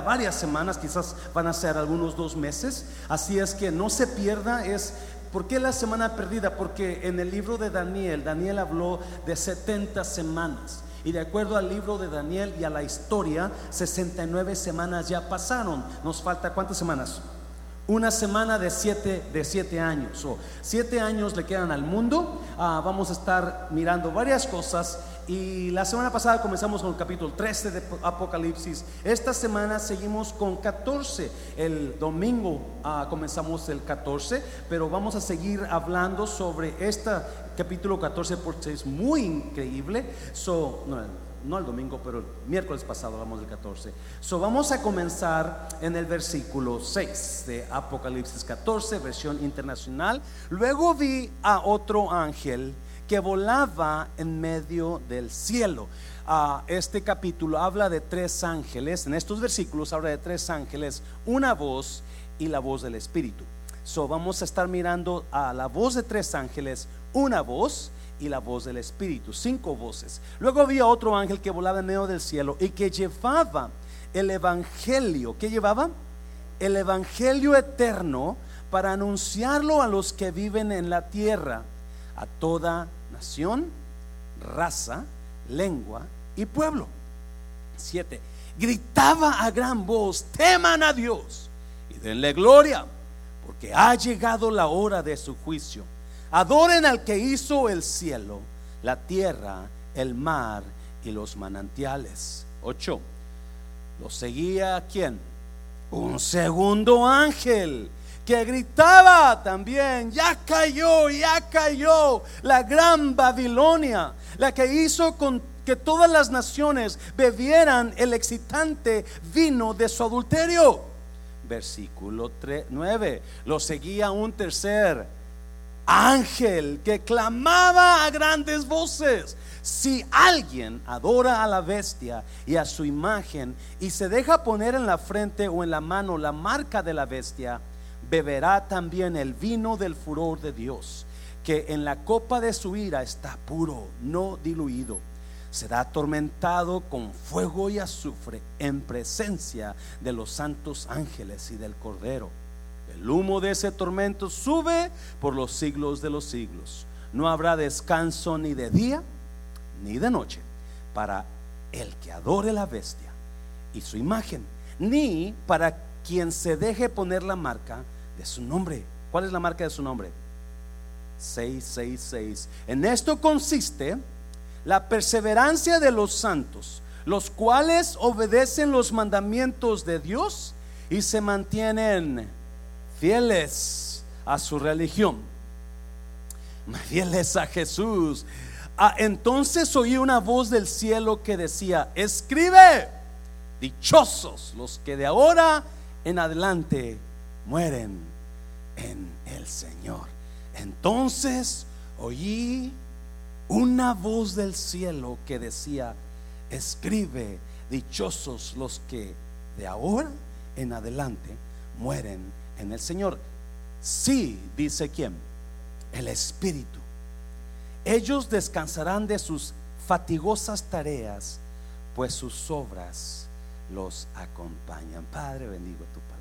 varias semanas, quizás van a ser algunos dos meses, así es que no se pierda, es ¿Por qué la semana perdida? Porque en el libro de Daniel, Daniel habló de 70 semanas. Y de acuerdo al libro de Daniel y a la historia, 69 semanas ya pasaron. Nos falta cuántas semanas? Una semana de siete, de siete años. O siete años le quedan al mundo. Ah, vamos a estar mirando varias cosas. Y la semana pasada comenzamos con el capítulo 13 de Apocalipsis. Esta semana seguimos con 14. El domingo ah, comenzamos el 14, pero vamos a seguir hablando sobre este capítulo 14 porque es muy increíble. So, no, no el domingo, pero el miércoles pasado hablamos del 14. So, vamos a comenzar en el versículo 6 de Apocalipsis 14, versión internacional. Luego vi a otro ángel que volaba en medio del cielo. Ah, este capítulo habla de tres ángeles, en estos versículos habla de tres ángeles, una voz y la voz del Espíritu. So, vamos a estar mirando a la voz de tres ángeles, una voz y la voz del Espíritu, cinco voces. Luego había otro ángel que volaba en medio del cielo y que llevaba el Evangelio. ¿Qué llevaba? El Evangelio eterno para anunciarlo a los que viven en la tierra, a toda nación, raza, lengua y pueblo. Siete. Gritaba a gran voz, teman a Dios y denle gloria, porque ha llegado la hora de su juicio Adoren al que hizo el cielo, la tierra, el mar y los manantiales. 8. Lo seguía quién? Un segundo ángel que gritaba también, ya cayó, ya cayó la gran Babilonia, la que hizo con que todas las naciones bebieran el excitante vino de su adulterio. Versículo 9. Lo seguía un tercer ángel que clamaba a grandes voces. Si alguien adora a la bestia y a su imagen y se deja poner en la frente o en la mano la marca de la bestia, beberá también el vino del furor de Dios, que en la copa de su ira está puro, no diluido. Será atormentado con fuego y azufre en presencia de los santos ángeles y del Cordero el humo de ese tormento sube por los siglos de los siglos. No habrá descanso ni de día ni de noche para el que adore la bestia y su imagen, ni para quien se deje poner la marca de su nombre. ¿Cuál es la marca de su nombre? 666. En esto consiste la perseverancia de los santos, los cuales obedecen los mandamientos de Dios y se mantienen fieles a su religión, fieles a Jesús. Ah, entonces oí una voz del cielo que decía, escribe, dichosos los que de ahora en adelante mueren en el Señor. Entonces oí una voz del cielo que decía, escribe, dichosos los que de ahora en adelante mueren en el Señor. Sí, dice quién? El Espíritu. Ellos descansarán de sus fatigosas tareas, pues sus obras los acompañan. Padre, bendigo tu palabra.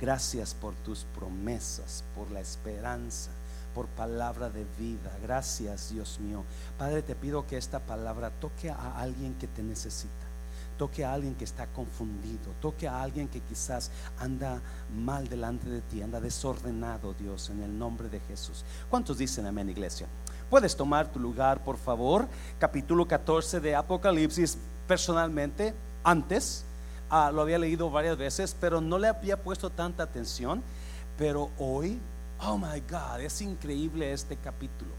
Gracias por tus promesas, por la esperanza, por palabra de vida. Gracias, Dios mío. Padre, te pido que esta palabra toque a alguien que te necesita toque a alguien que está confundido, toque a alguien que quizás anda mal delante de ti, anda desordenado, Dios, en el nombre de Jesús. ¿Cuántos dicen amén, iglesia? Puedes tomar tu lugar, por favor. Capítulo 14 de Apocalipsis, personalmente, antes, ah, lo había leído varias veces, pero no le había puesto tanta atención. Pero hoy, oh my God, es increíble este capítulo.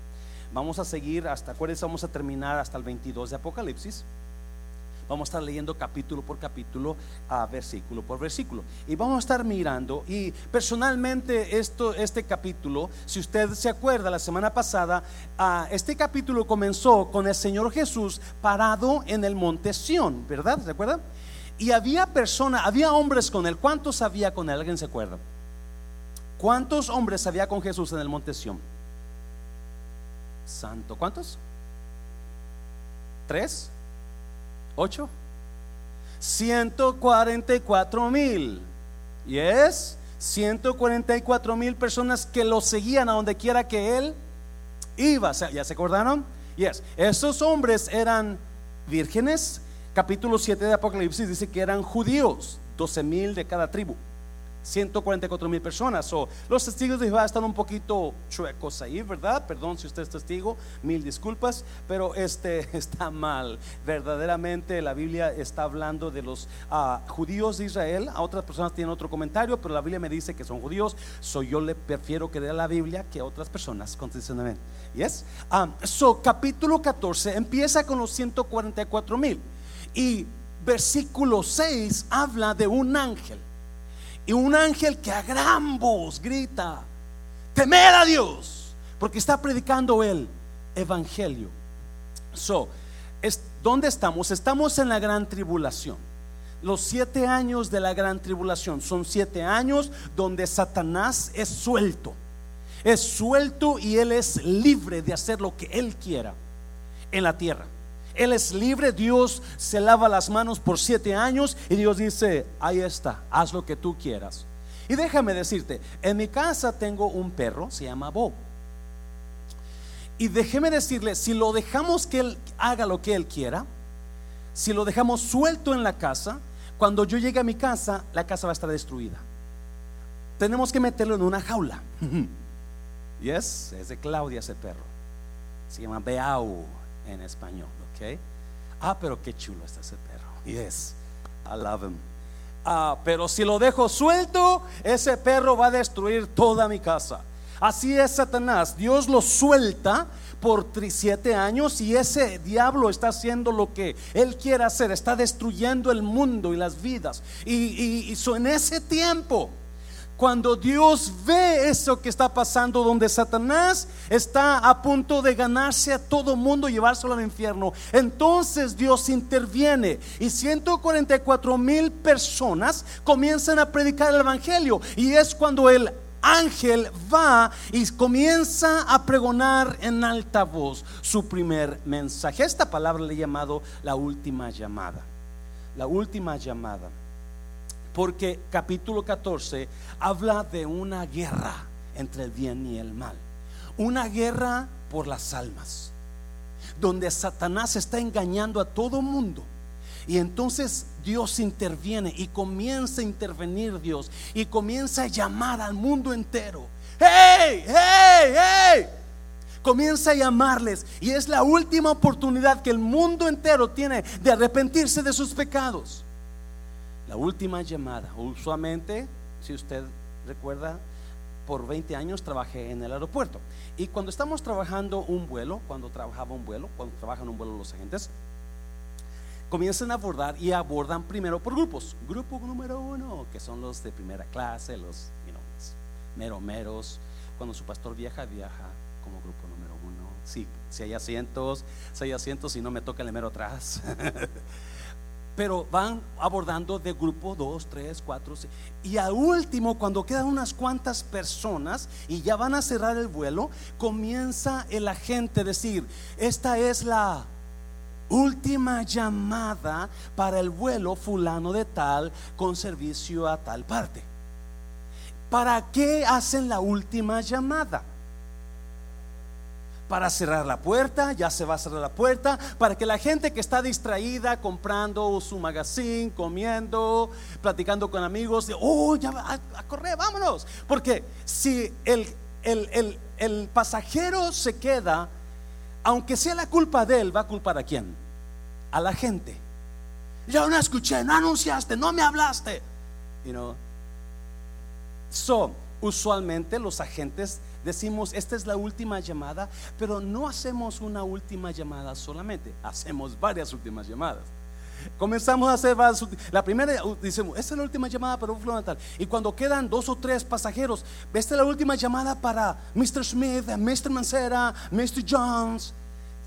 Vamos a seguir hasta, acuérdense, vamos a terminar hasta el 22 de Apocalipsis. Vamos a estar leyendo capítulo por capítulo, a versículo por versículo. Y vamos a estar mirando. Y personalmente esto, este capítulo, si usted se acuerda, la semana pasada, este capítulo comenzó con el Señor Jesús parado en el monte Sión, ¿verdad? ¿Se acuerdan? Y había personas, había hombres con él. ¿Cuántos había con él? ¿Alguien se acuerda? ¿Cuántos hombres había con Jesús en el monte Sión? Santo, ¿cuántos? ¿Tres? ¿Ocho? 144 mil. ¿Y es? 144 mil personas que lo seguían a donde quiera que él iba. ¿Ya se acordaron? Yes. Esos hombres eran vírgenes. Capítulo 7 de Apocalipsis dice que eran judíos, 12 mil de cada tribu. 144 mil personas. o los testigos de Jehová están un poquito chuecos ahí, ¿verdad? Perdón si usted es testigo, mil disculpas, pero este está mal. Verdaderamente la Biblia está hablando de los ah, judíos de Israel. A otras personas tienen otro comentario, pero la Biblia me dice que son judíos. So yo le prefiero creer a la Biblia que a otras personas condicionalmente. Yes? Um, so capítulo 14 empieza con los 144 mil y versículo 6 habla de un ángel y un ángel que a gran voz grita, temer a Dios, porque está predicando el evangelio. So, es, ¿dónde estamos? Estamos en la gran tribulación. Los siete años de la gran tribulación son siete años donde Satanás es suelto. Es suelto y él es libre de hacer lo que él quiera en la tierra. Él es libre, Dios se lava las manos por siete años y Dios dice, ahí está, haz lo que tú quieras. Y déjame decirte, en mi casa tengo un perro, se llama Bob. Y déjeme decirle, si lo dejamos que él haga lo que él quiera, si lo dejamos suelto en la casa, cuando yo llegue a mi casa, la casa va a estar destruida. Tenemos que meterlo en una jaula. yes, es de Claudia ese perro. Se llama Beau en español. Ah, pero qué chulo está ese perro. Yes, I love him. Ah, pero si lo dejo suelto, ese perro va a destruir toda mi casa. Así es Satanás. Dios lo suelta por siete años y ese diablo está haciendo lo que él quiere hacer. Está destruyendo el mundo y las vidas. Y, y, y en ese tiempo cuando Dios ve eso que está pasando, donde Satanás está a punto de ganarse a todo mundo y llevárselo al infierno, entonces Dios interviene y 144 mil personas comienzan a predicar el Evangelio. Y es cuando el ángel va y comienza a pregonar en alta voz su primer mensaje. Esta palabra le he llamado la última llamada. La última llamada. Porque capítulo 14 habla de una guerra entre el bien y el mal. Una guerra por las almas. Donde Satanás está engañando a todo mundo. Y entonces Dios interviene y comienza a intervenir Dios y comienza a llamar al mundo entero. ¡Hey! ¡Hey! ¡Hey! Comienza a llamarles y es la última oportunidad que el mundo entero tiene de arrepentirse de sus pecados. La última llamada. Usualmente, si usted recuerda, por 20 años trabajé en el aeropuerto. Y cuando estamos trabajando un vuelo, cuando trabajaba un vuelo, cuando trabajan un vuelo los agentes, comienzan a abordar y abordan primero por grupos. Grupo número uno, que son los de primera clase, los, you mero meros. Cuando su pastor viaja, viaja como grupo número uno. Sí, si hay asientos, si hay asientos y no me toca el mero atrás. pero van abordando de grupo 2, 3, 4, y al último, cuando quedan unas cuantas personas y ya van a cerrar el vuelo, comienza el agente a decir, esta es la última llamada para el vuelo fulano de tal con servicio a tal parte. ¿Para qué hacen la última llamada? Para cerrar la puerta, ya se va a cerrar la puerta, para que la gente que está distraída comprando su magazine, comiendo, platicando con amigos, de, oh, ya va a, correr, vámonos. Porque si el, el, el, pasajero se queda, aunque sea la culpa de él, va a culpar a quién? A la gente. Yo no escuché, no anunciaste, no me hablaste. You know. So, usualmente los agentes decimos, esta es la última llamada, pero no hacemos una última llamada solamente, hacemos varias últimas llamadas. Comenzamos a hacer La primera, uh, decimos, esta es la última llamada para un natal. Y cuando quedan dos o tres pasajeros, esta es la última llamada para Mr. Smith, Mr. Mancera, Mr. Jones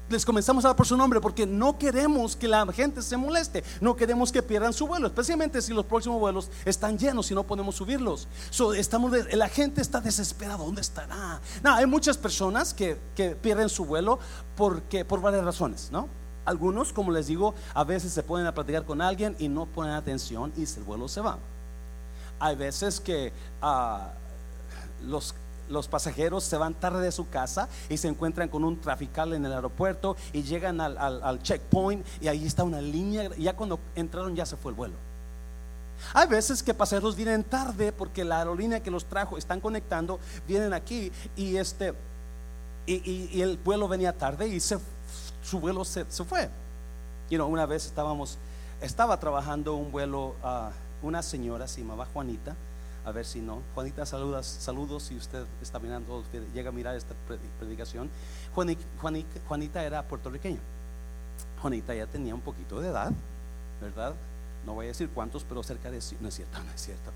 les comenzamos a dar por su nombre porque no queremos que la gente se moleste, no queremos que pierdan su vuelo, especialmente si los próximos vuelos están llenos y no podemos subirlos. estamos, la gente está desesperada, ¿dónde estará? No, hay muchas personas que, pierden su vuelo porque, por varias razones, ¿no? Algunos, como les digo, a veces se ponen a platicar con alguien y no ponen atención y el vuelo se va. Hay veces que ah, los los pasajeros se van tarde de su casa y se encuentran con un trafical en el aeropuerto y llegan al, checkpoint y ahí está una línea. Ya cuando entraron ya se fue el vuelo. Hay veces que pasajeros vienen tarde porque la aerolínea que los trajo están conectando, vienen aquí y este y, el vuelo venía tarde y se, su vuelo se, fue. You know, una vez estábamos, estaba trabajando un vuelo, a una señora se llamaba Juanita a ver si no. Juanita, saludas, saludos si usted está mirando, llega a mirar esta predicación. Juanita, era puertorriqueña. Juanita ya tenía un poquito de edad, ¿verdad? No voy a decir cuántos, pero cerca de no es cierto, no es cierto.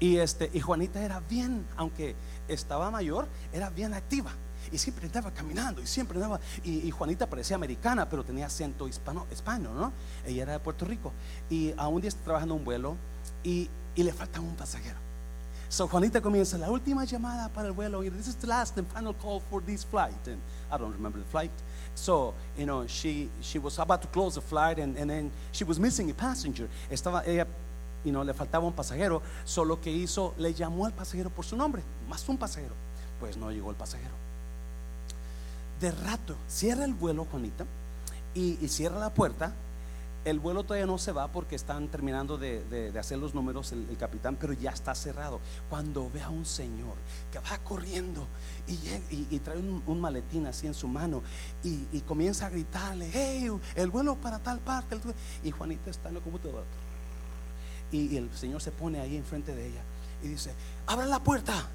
Y este, y Juanita era bien, aunque estaba mayor, era bien activa. Y siempre estaba caminando y siempre andaba. Y, Juanita parecía americana, pero tenía acento hispano, español, ¿no? Ella era de Puerto Rico. Y a un día está trabajando un vuelo y le falta un pasajero. So Juanita comienza la última llamada para el vuelo. This is the last and final call for this flight. And I don't remember the flight. So, you know, she, she was about to close the flight and, and then she was missing a passenger. Estaba ella, you know, le faltaba un pasajero. Solo que hizo, le llamó al pasajero por su nombre, más un pasajero. Pues no llegó el pasajero. De rato, cierra el vuelo, Juanita, y, y cierra la puerta el vuelo todavía no se va porque están terminando de, hacer los números el, capitán, pero ya está cerrado. Cuando ve a un señor que va corriendo y, trae un, maletín así en su mano y, comienza a gritarle, hey, el vuelo para tal parte. Y Juanita está en la. Y, el señor se pone ahí enfrente de ella y dice, abre la puerta.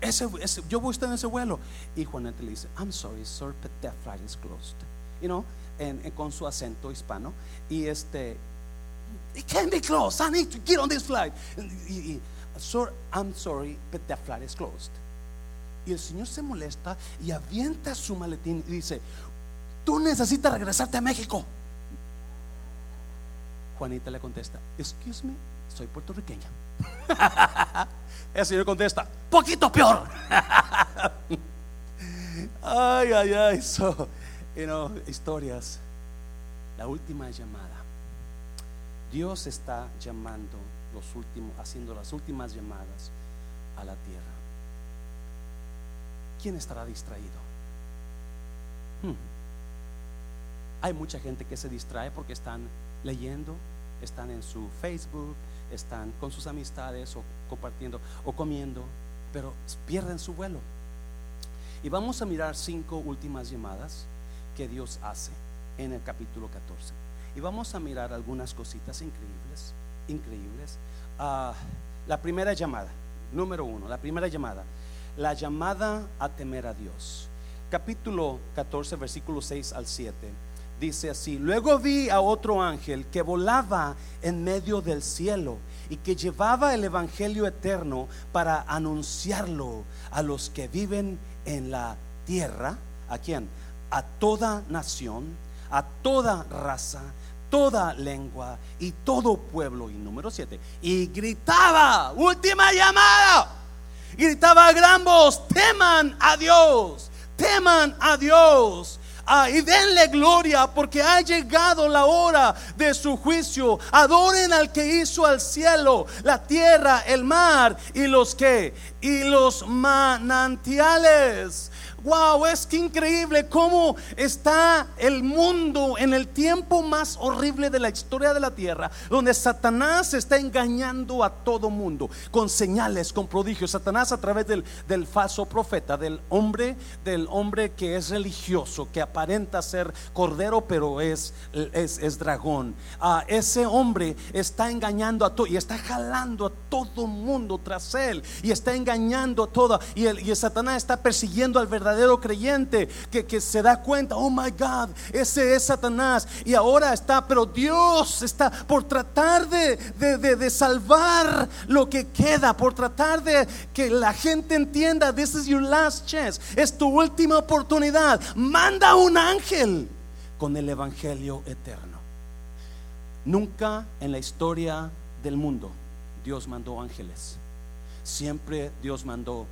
Ese, yo voy a estar en ese vuelo. Y Juanita le dice, I'm sorry, sir, but that flight is closed. You know, con su acento hispano. Y este, it can't be closed. I need to get on this flight. Sir, I'm sorry, but the flight is closed. Y el Señor se molesta y avienta su maletín y dice, tú necesitas regresarte a México. Juanita le contesta, excuse me, soy puertorriqueña. el Señor contesta, poquito peor. ay, ay, ay. So, you know, historias. La última llamada. Dios está llamando los últimos, haciendo las últimas llamadas a la tierra. ¿Quién estará distraído? Hmm. Hay mucha gente que se distrae porque están leyendo, están en su Facebook, están con sus amistades o compartiendo o comiendo, pero pierden su vuelo. Y vamos a mirar cinco últimas llamadas que Dios hace en el capítulo 14. Y vamos a mirar algunas cositas increíbles, increíbles. Ah, la primera llamada, número uno, la primera llamada, la llamada a temer a Dios. Capítulo 14, versículo 6 al 7. Dice así, luego vi a otro ángel que volaba en medio del cielo y que llevaba el Evangelio eterno para anunciarlo a los que viven en la tierra. ¿A quién? A toda nación, a toda raza, toda lengua y todo pueblo. Y número siete, y gritaba, última llamada, gritaba a gran voz, teman a Dios, teman a Dios. Y denle gloria porque ha llegado la hora de su juicio. Adoren al que hizo al cielo, la tierra, el mar y los que y los manantiales. Wow, es que increíble cómo está el mundo en el tiempo más horrible de la historia de la tierra, donde Satanás está engañando a todo mundo con señales, con prodigios. Satanás a través del, del falso profeta, del hombre, del hombre que es religioso, que aparenta ser cordero, pero es, es, dragón. Ah, ese hombre está engañando a todo y está jalando a todo mundo tras él y está engañando a todo. Y, el, y Satanás está persiguiendo al verdadero creyente que, se da cuenta, oh my God, ese es Satanás. Y ahora está, pero Dios está por tratar de, de, salvar lo que queda, por tratar de que la gente entienda, this is your last chance, es tu última oportunidad. Manda un ángel con el Evangelio eterno. Nunca en la historia del mundo Dios mandó ángeles. Siempre Dios mandó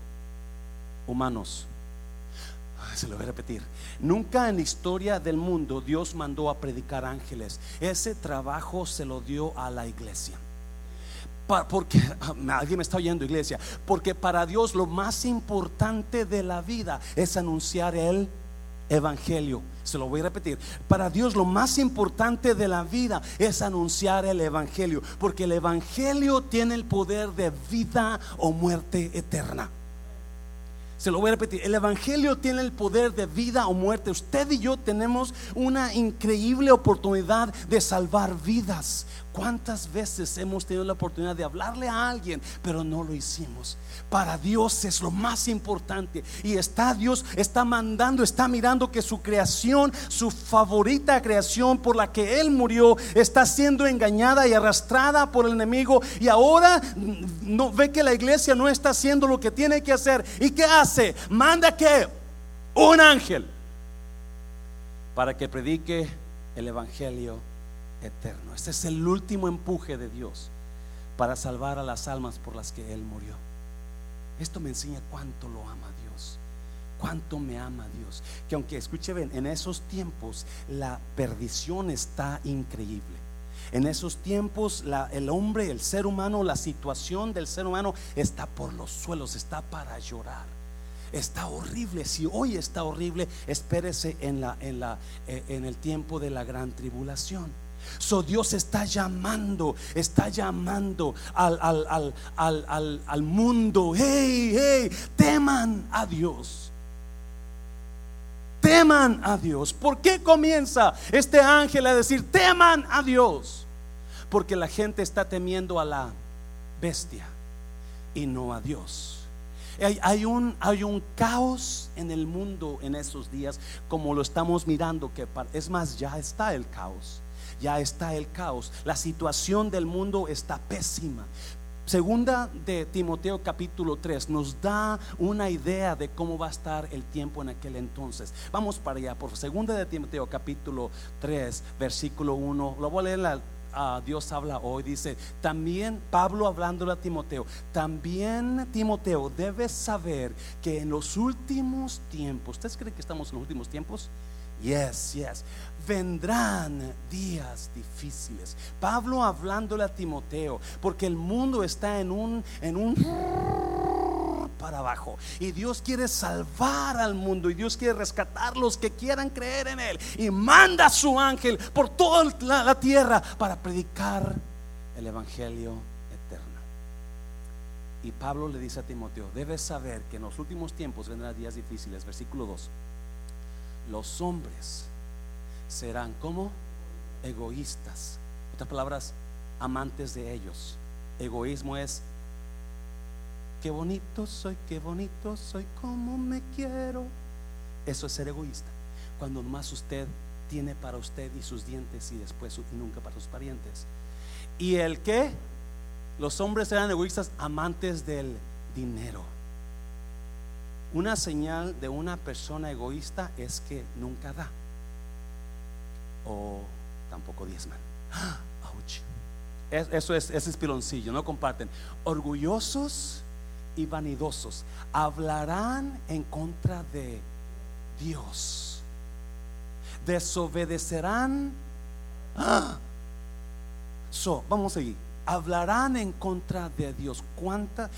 humanos Se lo voy a repetir. Nunca en la historia del mundo Dios mandó a predicar ángeles. Ese trabajo se lo dio a la iglesia. Porque alguien me está oyendo, iglesia. Porque para Dios lo más importante de la vida es anunciar el evangelio. Se lo voy a repetir. Para Dios lo más importante de la vida es anunciar el evangelio. Porque el evangelio tiene el poder de vida o muerte eterna. Se lo voy a repetir. El Evangelio tiene el poder de vida o muerte. Usted y yo tenemos una increíble oportunidad de salvar vidas. ¿Cuántas veces hemos tenido la oportunidad de hablarle a alguien, pero no lo hicimos? Para Dios es lo más importante. Y está Dios, está mandando, está mirando que su creación, su favorita creación por la que Él murió, está siendo engañada y arrastrada por el enemigo. Y ahora no ve que la iglesia no está haciendo lo que tiene que hacer. ¿Y qué hace? Manda que un ángel para que predique el evangelio eterno. Este es el último empuje de Dios para salvar a las almas por las que Él murió. Esto me enseña cuánto lo ama Dios, cuánto me ama Dios. Que aunque escuche bien, en esos tiempos la perdición está increíble. En esos tiempos el hombre, el ser humano, la situación del ser humano está por los suelos, está para llorar. Está horrible. Si hoy está horrible, espérese en, la, en, la, eh, en el tiempo de la gran tribulación. So Dios está llamando, está llamando al, al, al, al, mundo. Hey, hey, teman a Dios. Teman a Dios. ¿Por qué comienza este ángel a decir, teman a Dios? Porque la gente está temiendo a la bestia y no a Dios. Hay, un, hay un caos en el mundo en esos días, como lo estamos mirando, que es más, ya está el caos ya está el caos. La situación del mundo está pésima. Segunda de Timoteo capítulo 3 nos da una idea de cómo va a estar el tiempo en aquel entonces. Vamos para allá, por segunda de Timoteo capítulo 3 versículo 1. Lo voy a leer la Dios habla hoy, dice, también Pablo hablándole a Timoteo, también Timoteo debes saber que en los últimos tiempos, ¿ustedes creen que estamos en los últimos tiempos? Yes, yes. Vendrán días difíciles. Pablo hablándole a Timoteo, porque el mundo está en un en un para abajo y Dios quiere salvar al mundo y Dios quiere rescatar los que quieran creer en él y manda a su ángel por toda la, tierra para predicar el evangelio eterno. Y Pablo le dice a Timoteo, debes saber que en los últimos tiempos vendrán días difíciles, versículo 2 los hombres serán como egoístas. Otras palabras, amantes de ellos. Egoísmo es, qué bonito soy, qué bonito soy, como me quiero. Eso es ser egoísta. Cuando más usted tiene para usted y sus dientes y después nunca para sus parientes. ¿Y el que Los hombres serán egoístas, amantes del dinero. Una señal de una persona egoísta es que nunca da o tampoco diezman. Eso es, ese es piloncillo, no comparten. Orgullosos y vanidosos hablarán en contra de Dios. Desobedecerán. ¡Ah! So, vamos a seguir. Hablarán en contra de Dios. ¿Cuánta,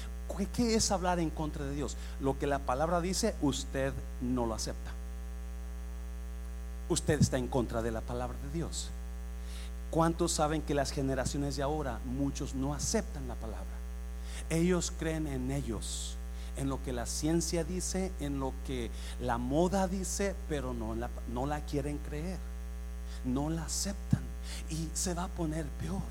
¿Qué es hablar en contra de Dios? Lo que la palabra dice, usted no lo acepta. Usted está en contra de la palabra de Dios. ¿Cuántos saben que las generaciones de ahora, muchos no aceptan la palabra? Ellos creen en ellos, en lo que la ciencia dice, en lo que la moda dice, pero no la, no la quieren creer. No la aceptan. Y se va a poner peor.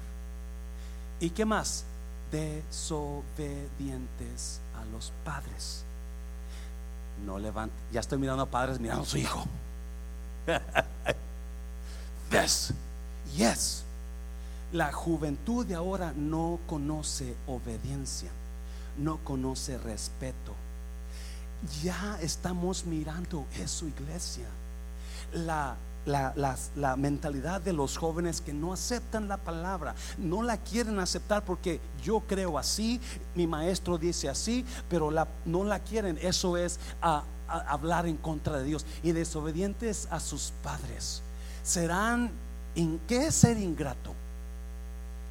¿Y qué más? desobedientes a los padres. No levante, ya estoy mirando a padres mirando a su hijo. yes, yes. La juventud de ahora no conoce obediencia, no conoce respeto. Ya estamos mirando eso, iglesia. La la, mentalidad de los jóvenes que no aceptan la palabra, no la quieren aceptar porque yo creo así, mi maestro dice así, pero la, no la quieren. Eso es hablar en contra de Dios y desobedientes a sus padres serán, ¿en qué ser ingrato?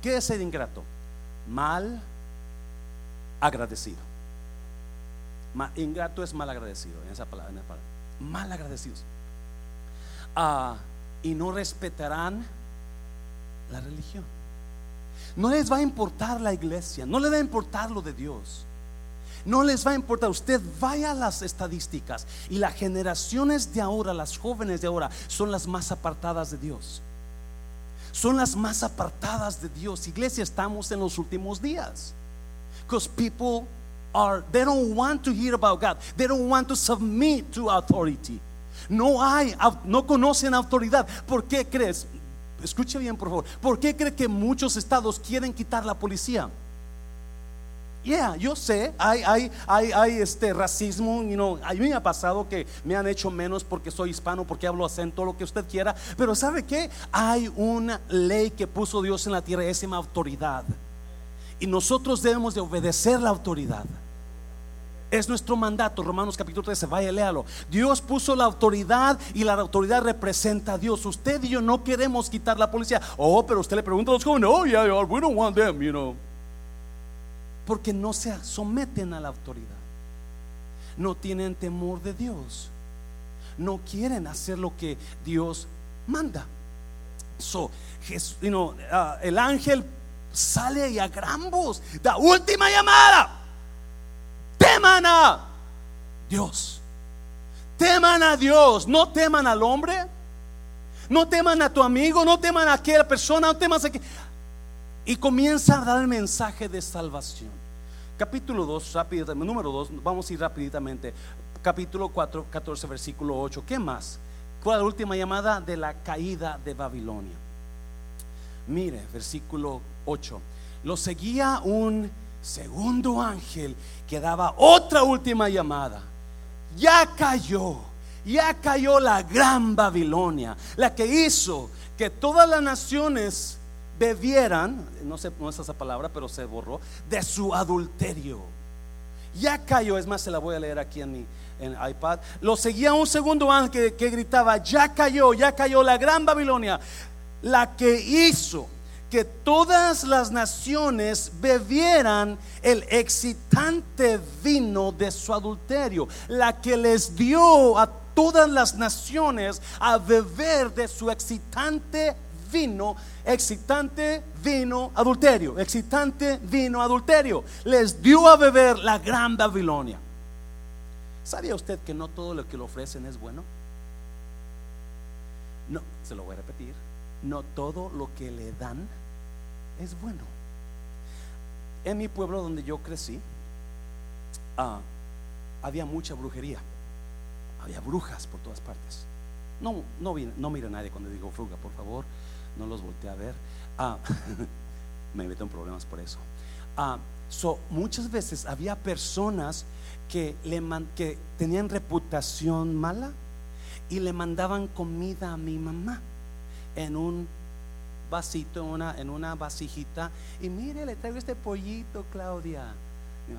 ¿Qué es ser ingrato? Mal agradecido. ingrato es mal agradecido, en esa palabra. Mal agradecidos. Ah, y no respetarán la religión. No les va a importar la iglesia, no les va a importar lo de Dios. No les va a importar. Usted vaya a las estadísticas y las generaciones de ahora, las jóvenes de ahora, son las más apartadas de Dios. Son las más apartadas de Dios. Iglesia, estamos en los últimos días. Because people are, they don't want to hear about God. They don't want to submit to authority. No hay, no conocen autoridad. ¿Por qué crees? Escuche bien, por favor. ¿Por qué cree que muchos estados quieren quitar la policía? Yeah, yo sé, hay, hay, hay, hay este racismo, you know, a mí me ha pasado que me han hecho menos porque soy hispano, porque hablo acento, lo que usted quiera, pero ¿sabe qué? Hay una ley que puso Dios en la tierra, es una autoridad. Y nosotros debemos de obedecer la autoridad. Es nuestro mandato, Romanos capítulo 13, vaya, léalo. Dios puso la autoridad y la autoridad representa a Dios. Usted y yo no queremos quitar la policía. Oh, pero usted le pregunta a los jóvenes, oh, yeah, we don't want them, you know porque no se someten a la autoridad. No tienen temor de Dios. No quieren hacer lo que Dios manda. So, uh, el ángel sale y a gran voz, la última llamada. Teman a Dios. Teman a Dios, no teman al hombre. No teman a tu amigo, no teman a aquella persona, no teman a y comienza a dar el mensaje de salvación. Capítulo 2, rápidamente, número 2, vamos a ir rápidamente. Capítulo 4, 14, versículo 8. ¿Qué más? ¿Cuál es la última llamada de la caída de Babilonia? Mire, versículo 8. Lo seguía un segundo ángel que daba otra última llamada. Ya cayó, ya cayó la gran Babilonia, la que hizo que todas las naciones bebieran, no sé, no es esa palabra, pero se borró, de su adulterio. Ya cayó, es más, se la voy a leer aquí en mi iPad. Lo seguía un segundo ángel que, gritaba, ya cayó, ya cayó la gran Babilonia, la que hizo que todas las naciones bebieran el excitante vino de su adulterio, la que les dio a todas las naciones a beber de su excitante vino, excitante vino, adulterio, excitante vino, adulterio. Les dio a beber la gran Babilonia. ¿Sabía usted que no todo lo que le ofrecen es bueno? No, se lo voy a repetir. No todo lo que le dan es bueno. En mi pueblo donde yo crecí, ah, había mucha brujería. Había brujas por todas partes. No, no, no mira a nadie cuando digo fruga, por favor no los volteé a ver. Ah, me meto en problemas por eso. Ah, so, muchas veces había personas que, le que tenían reputación mala y le mandaban comida a mi mamá en un vasito, una, en una vasijita. Y mire, le traigo este pollito, Claudia.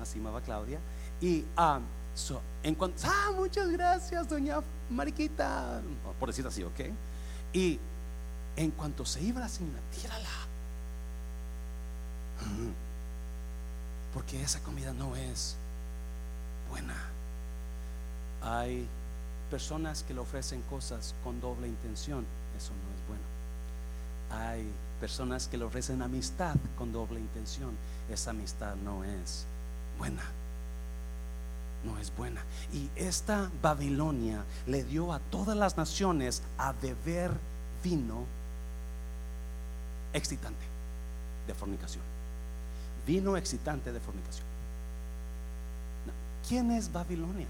Se llamaba Claudia. Y ah, so, en cuanto, ah, muchas gracias, doña Mariquita, por decir así, ¿ok? Y en cuanto se iba la señora, tírala. Porque esa comida no es buena. Hay personas que le ofrecen cosas con doble intención. Eso no es bueno. Hay personas que le ofrecen amistad con doble intención. Esa amistad no es buena. No es buena. Y esta Babilonia le dio a todas las naciones a beber vino excitante de fornicación. Vino excitante de fornicación. ¿Quién es Babilonia?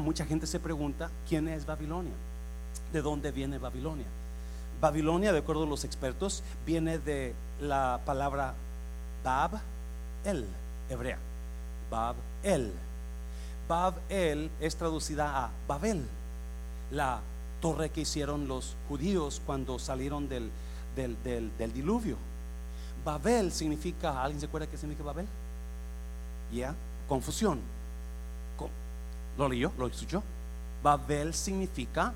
mucha gente se pregunta, ¿quién es Babilonia? ¿De dónde viene Babilonia? Babilonia, de acuerdo a los expertos, viene de la palabra Bab el, hebrea. Bab el. Bab el es traducida a Babel, la torre que hicieron los judíos cuando salieron del, del, del, diluvio. Babel significa, ¿alguien se acuerda qué significa Babel? Ya, confusión. ¿Lo leyó? ¿Lo escuchó? Babel significa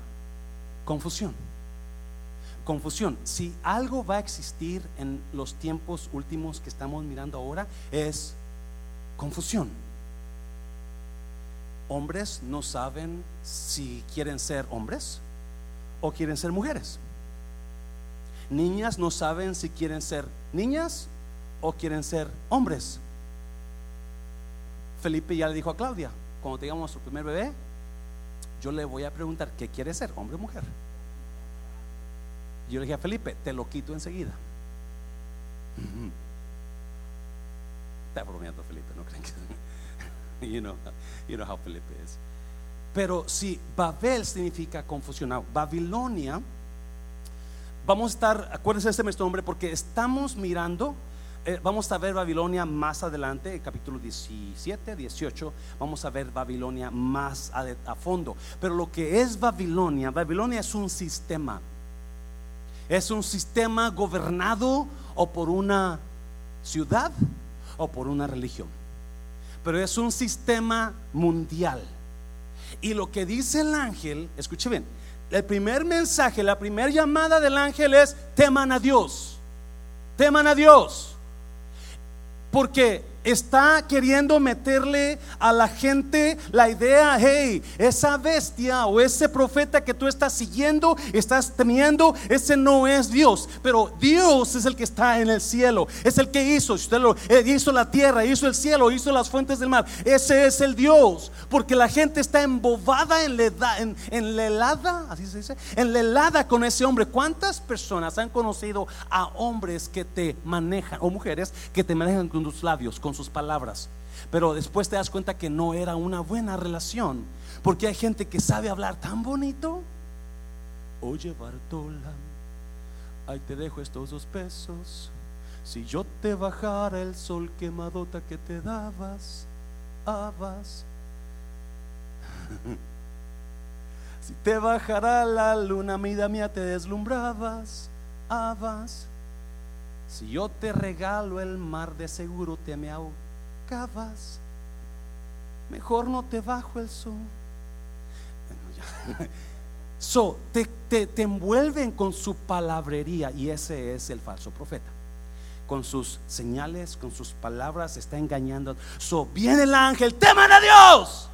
confusión. Confusión. Si algo va a existir en los tiempos últimos que estamos mirando ahora es confusión. Hombres no saben si quieren ser hombres o quieren ser mujeres. Niñas no saben si quieren ser niñas o quieren ser hombres. Felipe ya le dijo a Claudia, cuando tengamos nuestro primer bebé, yo le voy a preguntar, ¿qué quiere ser, hombre o mujer? Yo le dije a Felipe, te lo quito enseguida. Está bromeando Felipe, no creen que you know, you know how Felipe es. Pero si Babel significa confusión, Babilonia, vamos a estar, acuérdense de este nombre porque estamos mirando eh, vamos a ver Babilonia más adelante, capítulo 17, 18, vamos a ver Babilonia más a, fondo. Pero lo que es Babilonia, Babilonia es un sistema. Es un sistema gobernado o por una ciudad o por una religión. Pero es un sistema mundial. Y lo que dice el ángel, escuche bien, el primer mensaje, la primera llamada del ángel es teman a Dios. Teman a Dios. Porque está queriendo meterle a la gente la idea, hey, esa bestia o ese profeta que tú estás siguiendo, estás temiendo, ese no es Dios, pero Dios es el que está en el cielo, es el que hizo, usted lo eh, hizo la tierra, hizo el cielo, hizo las fuentes del mar, ese es el Dios, porque la gente está embobada en la, en, en la helada, así se dice, en la helada con ese hombre. ¿Cuántas personas han conocido a hombres que te manejan o mujeres que te manejan con tus labios, sus palabras. Pero después te das cuenta que no era una buena relación. Porque hay gente que sabe hablar tan bonito. Oye, Bartola, ahí te dejo estos dos pesos. Si yo te bajara el sol quemadota que te dabas, abas. si te bajara la luna, mida mía, te deslumbrabas, abas. Si yo te regalo el mar, de seguro te me ahogabas. Mejor no te bajo el sol. So, te, te, envuelven con su palabrería y ese es el falso profeta. Con sus señales, con sus palabras, está engañando. So, viene el ángel, teman a Dios.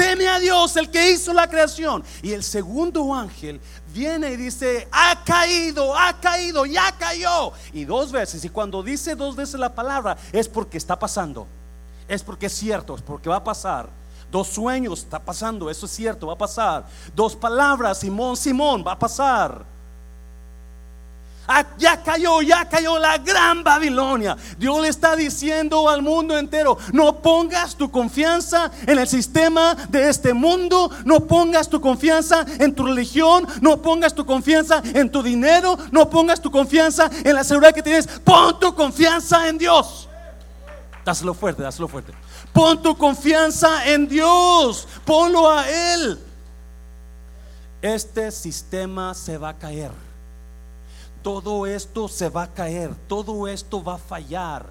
Teme a Dios, el que hizo la creación. Y el segundo ángel viene y dice, ha caído, ha caído, ya cayó. Y dos veces, y cuando dice dos veces la palabra, es porque está pasando. Es porque es cierto, es porque va a pasar. Dos sueños está pasando, eso es cierto, va a pasar. Dos palabras, Simón, Simón, va a pasar. Ah, ya cayó, ya cayó la gran Babilonia. Dios le está diciendo al mundo entero, no pongas tu confianza en el sistema de este mundo, no pongas tu confianza en tu religión, no pongas tu confianza en tu dinero, no pongas tu confianza en la seguridad que tienes, pon tu confianza en Dios. Dáselo fuerte, dáselo fuerte. Pon tu confianza en Dios, ponlo a Él. Este sistema se va a caer todo esto se va a caer, todo esto va a fallar.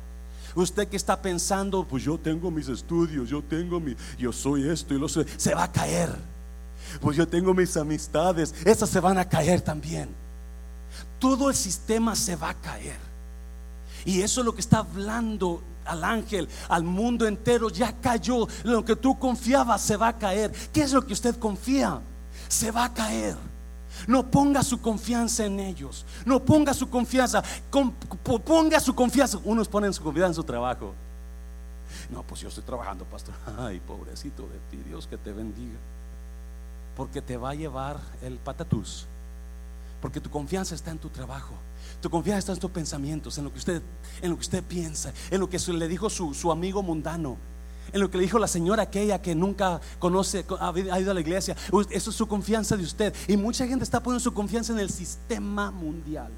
Usted que está pensando, pues yo tengo mis estudios, yo tengo mi, yo soy esto y lo soy, se va a caer. Pues yo tengo mis amistades, esas se van a caer también. Todo el sistema se va a caer. Y eso es lo que está hablando al ángel, al mundo entero, ya cayó. Lo que tú confiabas se va a caer. ¿Qué es lo que usted confía? Se va a caer. No ponga su confianza en ellos. No ponga su confianza. ponga su confianza. Unos ponen su confianza en su trabajo. No, pues yo estoy trabajando, pastor. Ay, pobrecito de ti, Dios que te bendiga. Porque te va a llevar el patatús. Porque tu confianza está en tu trabajo. Tu confianza está en tus pensamientos, en lo que usted, en lo que usted piensa, en lo que le dijo su, su amigo mundano en lo que le dijo la señora aquella que nunca conoce, ha ido a la iglesia. Eso es su confianza de usted. Y mucha gente está poniendo su confianza en el sistema mundial.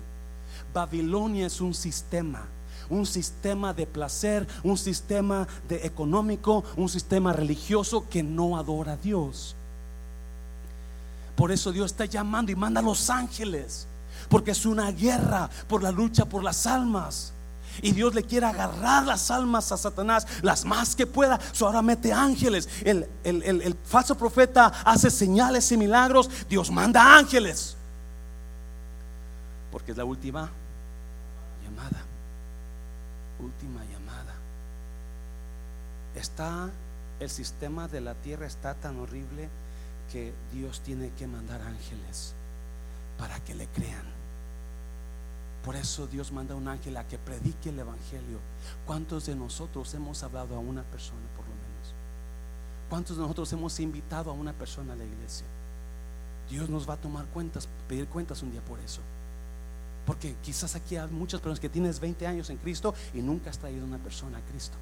Babilonia es un sistema un sistema de placer, un sistema de económico, un sistema religioso que no adora a Dios. Por eso Dios está llamando y manda a los ángeles, porque es una guerra por la lucha por las almas. Y Dios le quiere agarrar las almas a Satanás, las más que pueda. So ahora mete ángeles. El, el falso profeta hace señales y milagros. Dios manda ángeles. Porque es la última llamada. Última llamada. Está, el sistema de la tierra está tan horrible que Dios tiene que mandar ángeles para que le crean. Por eso Dios manda un ángel a que predique el Evangelio. ¿Cuántos de nosotros hemos hablado a una persona por lo menos? ¿Cuántos de nosotros hemos invitado a una persona a la iglesia? Dios nos va a tomar cuentas, pedir cuentas un día por eso. Porque quizás aquí hay muchas personas que tienes 20 años en Cristo y nunca has traído una persona a Cristo.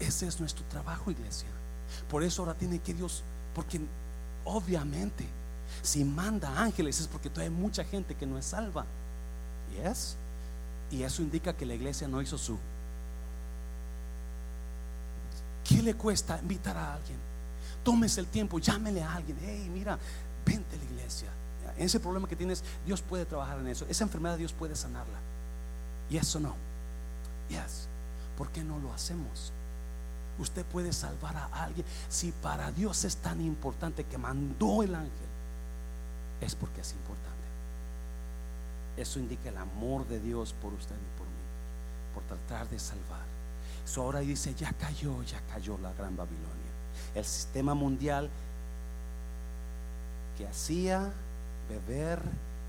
Ese es nuestro trabajo, iglesia. Por eso ahora tiene que Dios, porque obviamente si manda ángeles es porque todavía hay mucha gente que no es salva. Yes. Y eso indica que la iglesia no hizo su. ¿Qué le cuesta invitar a alguien? Tómese el tiempo, llámele a alguien. Hey, mira, vente a la iglesia. Ese problema que tienes, Dios puede trabajar en eso. Esa enfermedad, Dios puede sanarla. Y eso no. Yes. ¿Por qué no lo hacemos? Usted puede salvar a alguien. Si para Dios es tan importante que mandó el ángel, es porque es importante. Eso indica el amor de Dios por usted y por mí, por tratar de salvar. Eso ahora dice, ya cayó, ya cayó la gran Babilonia. El sistema mundial que hacía beber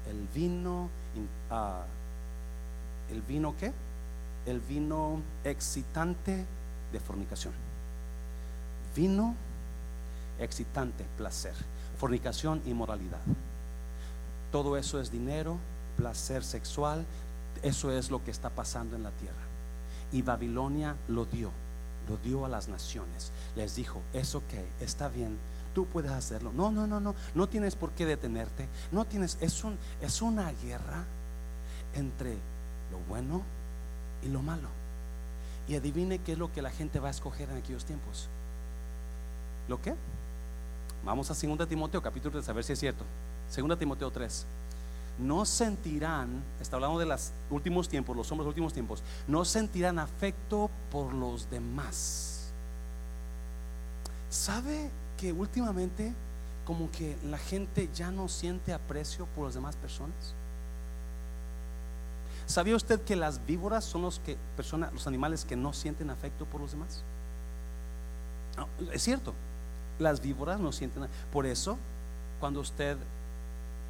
el vino, uh, el vino qué? El vino excitante de fornicación. Vino excitante, placer. Fornicación, inmoralidad. Todo eso es dinero, placer sexual. Eso es lo que está pasando en la tierra. Y Babilonia lo dio, lo dio a las naciones. Les dijo, eso que está bien, tú puedes hacerlo. No, no, no, no, no tienes por qué detenerte. No tienes, es, un, es una guerra entre lo bueno y lo malo. Y adivine qué es lo que la gente va a escoger en aquellos tiempos. ¿Lo qué? Vamos a 2 Timoteo, capítulo 3, a ver si es cierto. 2 Timoteo 3. No sentirán, está hablando de los últimos tiempos, los hombres de los últimos tiempos, no sentirán afecto por los demás. ¿Sabe que últimamente como que la gente ya no siente aprecio por las demás personas? ¿Sabía usted que las víboras son los que los animales que no sienten afecto por los demás? es cierto, las víboras no sienten. Por eso, cuando usted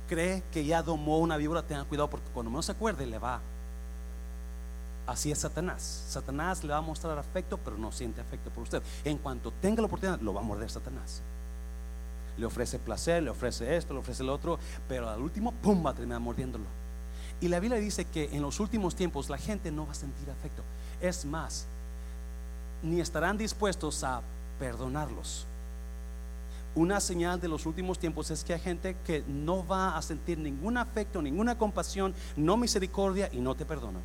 cree que ya domó una víbora, tenga cuidado porque cuando no se acuerde le va. Así es Satanás. Satanás le va a mostrar afecto, pero no siente afecto por usted. En cuanto tenga la oportunidad, lo va a morder Satanás. Le ofrece placer, le ofrece esto, le ofrece lo otro, pero al último, pum, va a terminar mordiéndolo. Y la Biblia dice que en los últimos tiempos la gente no va a sentir afecto. Es más, ni estarán dispuestos a perdonarlos. Una señal de los últimos tiempos es que hay gente que no va a sentir ningún afecto, ninguna compasión, no misericordia y no te perdona.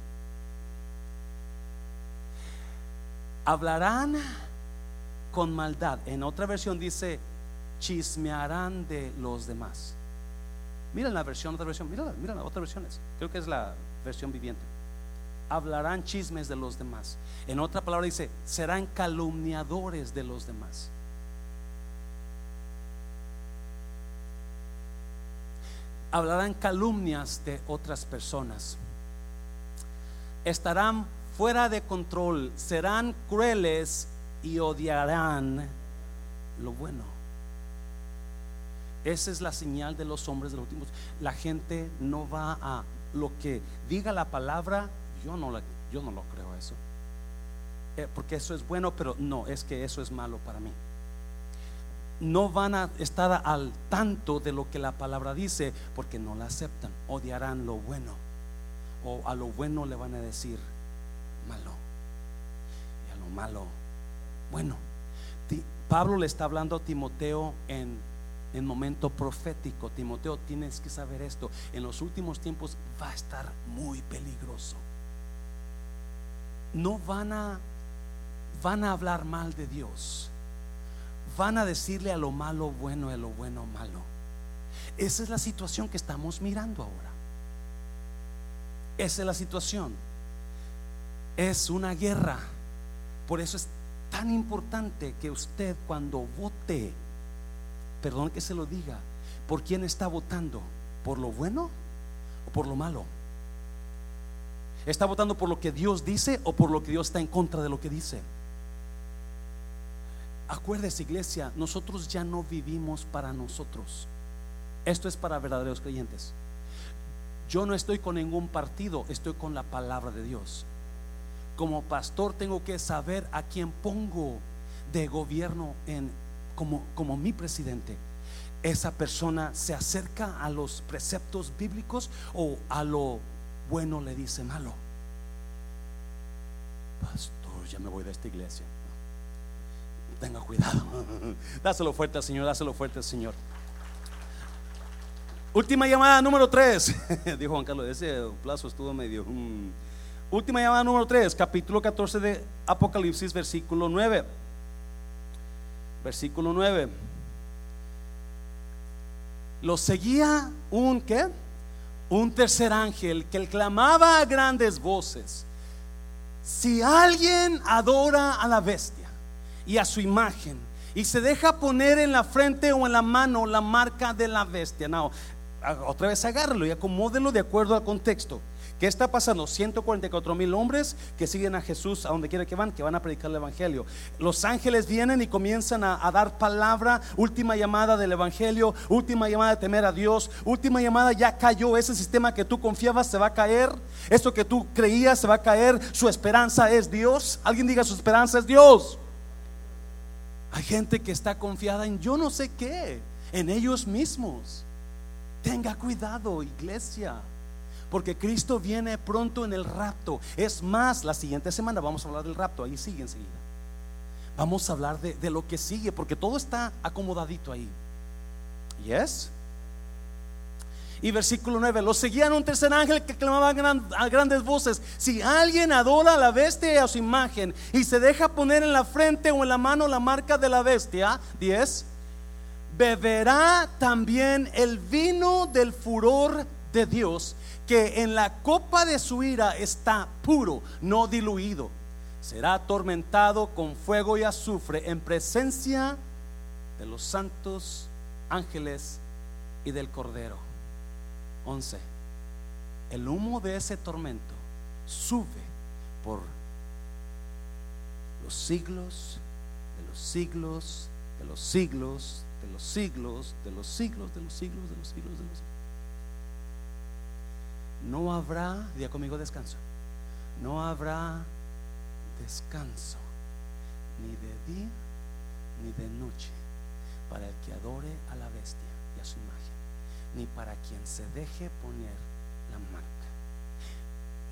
Hablarán con maldad. En otra versión dice, chismearán de los demás. Mira la versión, otra versión, mira, mira las otras versiones. Creo que es la versión viviente. Hablarán chismes de los demás. En otra palabra dice, serán calumniadores de los demás. Hablarán calumnias de otras personas. Estarán fuera de control, serán crueles y odiarán lo bueno. Esa es la señal de los hombres de los últimos. La gente no va a lo que diga la palabra, yo no, la, yo no lo creo eso. Eh, porque eso es bueno, pero no, es que eso es malo para mí. No van a estar al tanto de lo que la palabra dice porque no la aceptan. Odiarán lo bueno. O a lo bueno le van a decir malo. Y a lo malo, bueno. Pablo le está hablando a Timoteo en en momento profético. Timoteo, tienes que saber esto. En los últimos tiempos va a estar muy peligroso. No van a van a hablar mal de Dios. Van a decirle a lo malo bueno a lo bueno malo. Esa es la situación que estamos mirando ahora. Esa es la situación. Es una guerra. Por eso es tan importante que usted cuando vote, perdón que se lo diga, ¿por quién está votando? ¿Por lo bueno o por lo malo? ¿Está votando por lo que Dios dice o por lo que Dios está en contra de lo que dice? Acuérdese, iglesia, nosotros ya no vivimos para nosotros. Esto es para verdaderos creyentes. Yo no estoy con ningún partido, estoy con la palabra de Dios. Como pastor tengo que saber a quién pongo de gobierno en como, como mi presidente. Esa persona se acerca a los preceptos bíblicos o a lo bueno le dice malo. Pastor, ya me voy de esta iglesia. Tenga cuidado. Dáselo fuerte al Señor, dáselo fuerte al Señor. Última llamada número 3. Dijo Juan Carlos, ese plazo estuvo medio. Mm. Última llamada número 3, capítulo 14 de Apocalipsis, versículo 9. Versículo 9. Lo seguía un qué? Un tercer ángel que clamaba a grandes voces. Si alguien adora a la bestia y a su imagen y se deja poner en la frente o en la mano la marca de la bestia. No, otra vez agárralo y acomódelo de acuerdo al contexto. ¿Qué está pasando? 144 mil hombres que siguen a Jesús a donde quiera que van, que van a predicar el Evangelio. Los ángeles vienen y comienzan a, a, dar palabra, última llamada del Evangelio, última llamada de temer a Dios, última llamada ya cayó, ese sistema que tú confiabas se va a caer, eso que tú creías se va a caer, su esperanza es Dios. Alguien diga su esperanza es Dios. Hay gente que está confiada en yo no sé qué, en ellos mismos. Tenga cuidado, iglesia. Porque Cristo viene pronto en el rapto. Es más, la siguiente semana vamos a hablar del rapto. Ahí sigue enseguida. Vamos a hablar de, de lo que sigue. Porque todo está acomodadito ahí. ¿Yes? Y versículo 9, lo seguían un tercer ángel que clamaba a grandes voces, si alguien adora a la bestia y a su imagen y se deja poner en la frente o en la mano la marca de la bestia, 10, beberá también el vino del furor de Dios, que en la copa de su ira está puro, no diluido. Será atormentado con fuego y azufre en presencia de los santos ángeles y del Cordero. 11. El humo de ese tormento sube por los siglos de los siglos de los siglos de los siglos, de los siglos, de los siglos, de los siglos, de los siglos. No habrá, día conmigo descanso, no habrá descanso ni de día ni de noche para el que adore a la bestia y a su imagen, ni para quien se deje poner la marca.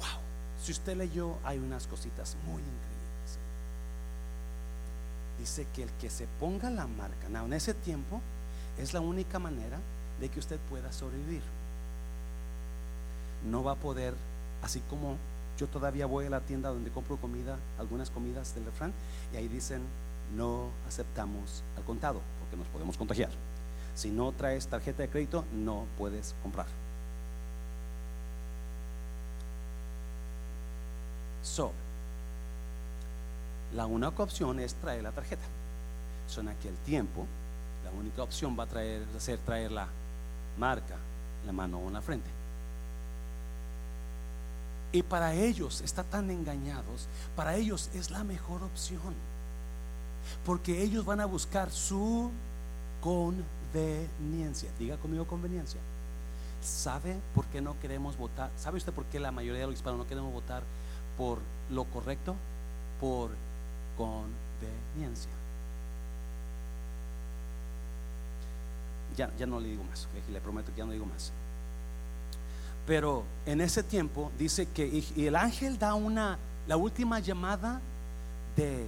Wow, si usted leyó, hay unas cositas muy increíbles dice que el que se ponga la marca, en ese tiempo es la única manera de que usted pueda sobrevivir. No va a poder, así como yo todavía voy a la tienda donde compro comida, algunas comidas del refrán, y ahí dicen, no aceptamos al contado, porque nos podemos contagiar. Si no traes tarjeta de crédito, no puedes comprar. So, la única opción es traer la tarjeta. Son en aquel tiempo, la única opción va a traer, ser traer la marca la mano o la frente. Y para ellos, está tan engañados, para ellos es la mejor opción. Porque ellos van a buscar su conveniencia. Diga conmigo conveniencia. ¿Sabe por qué no queremos votar? ¿Sabe usted por qué la mayoría de los hispanos no queremos votar por lo correcto? Por conveniencia. Ya, ya no le digo más, le prometo que ya no digo más. Pero en ese tiempo dice que y el ángel da una la última llamada de,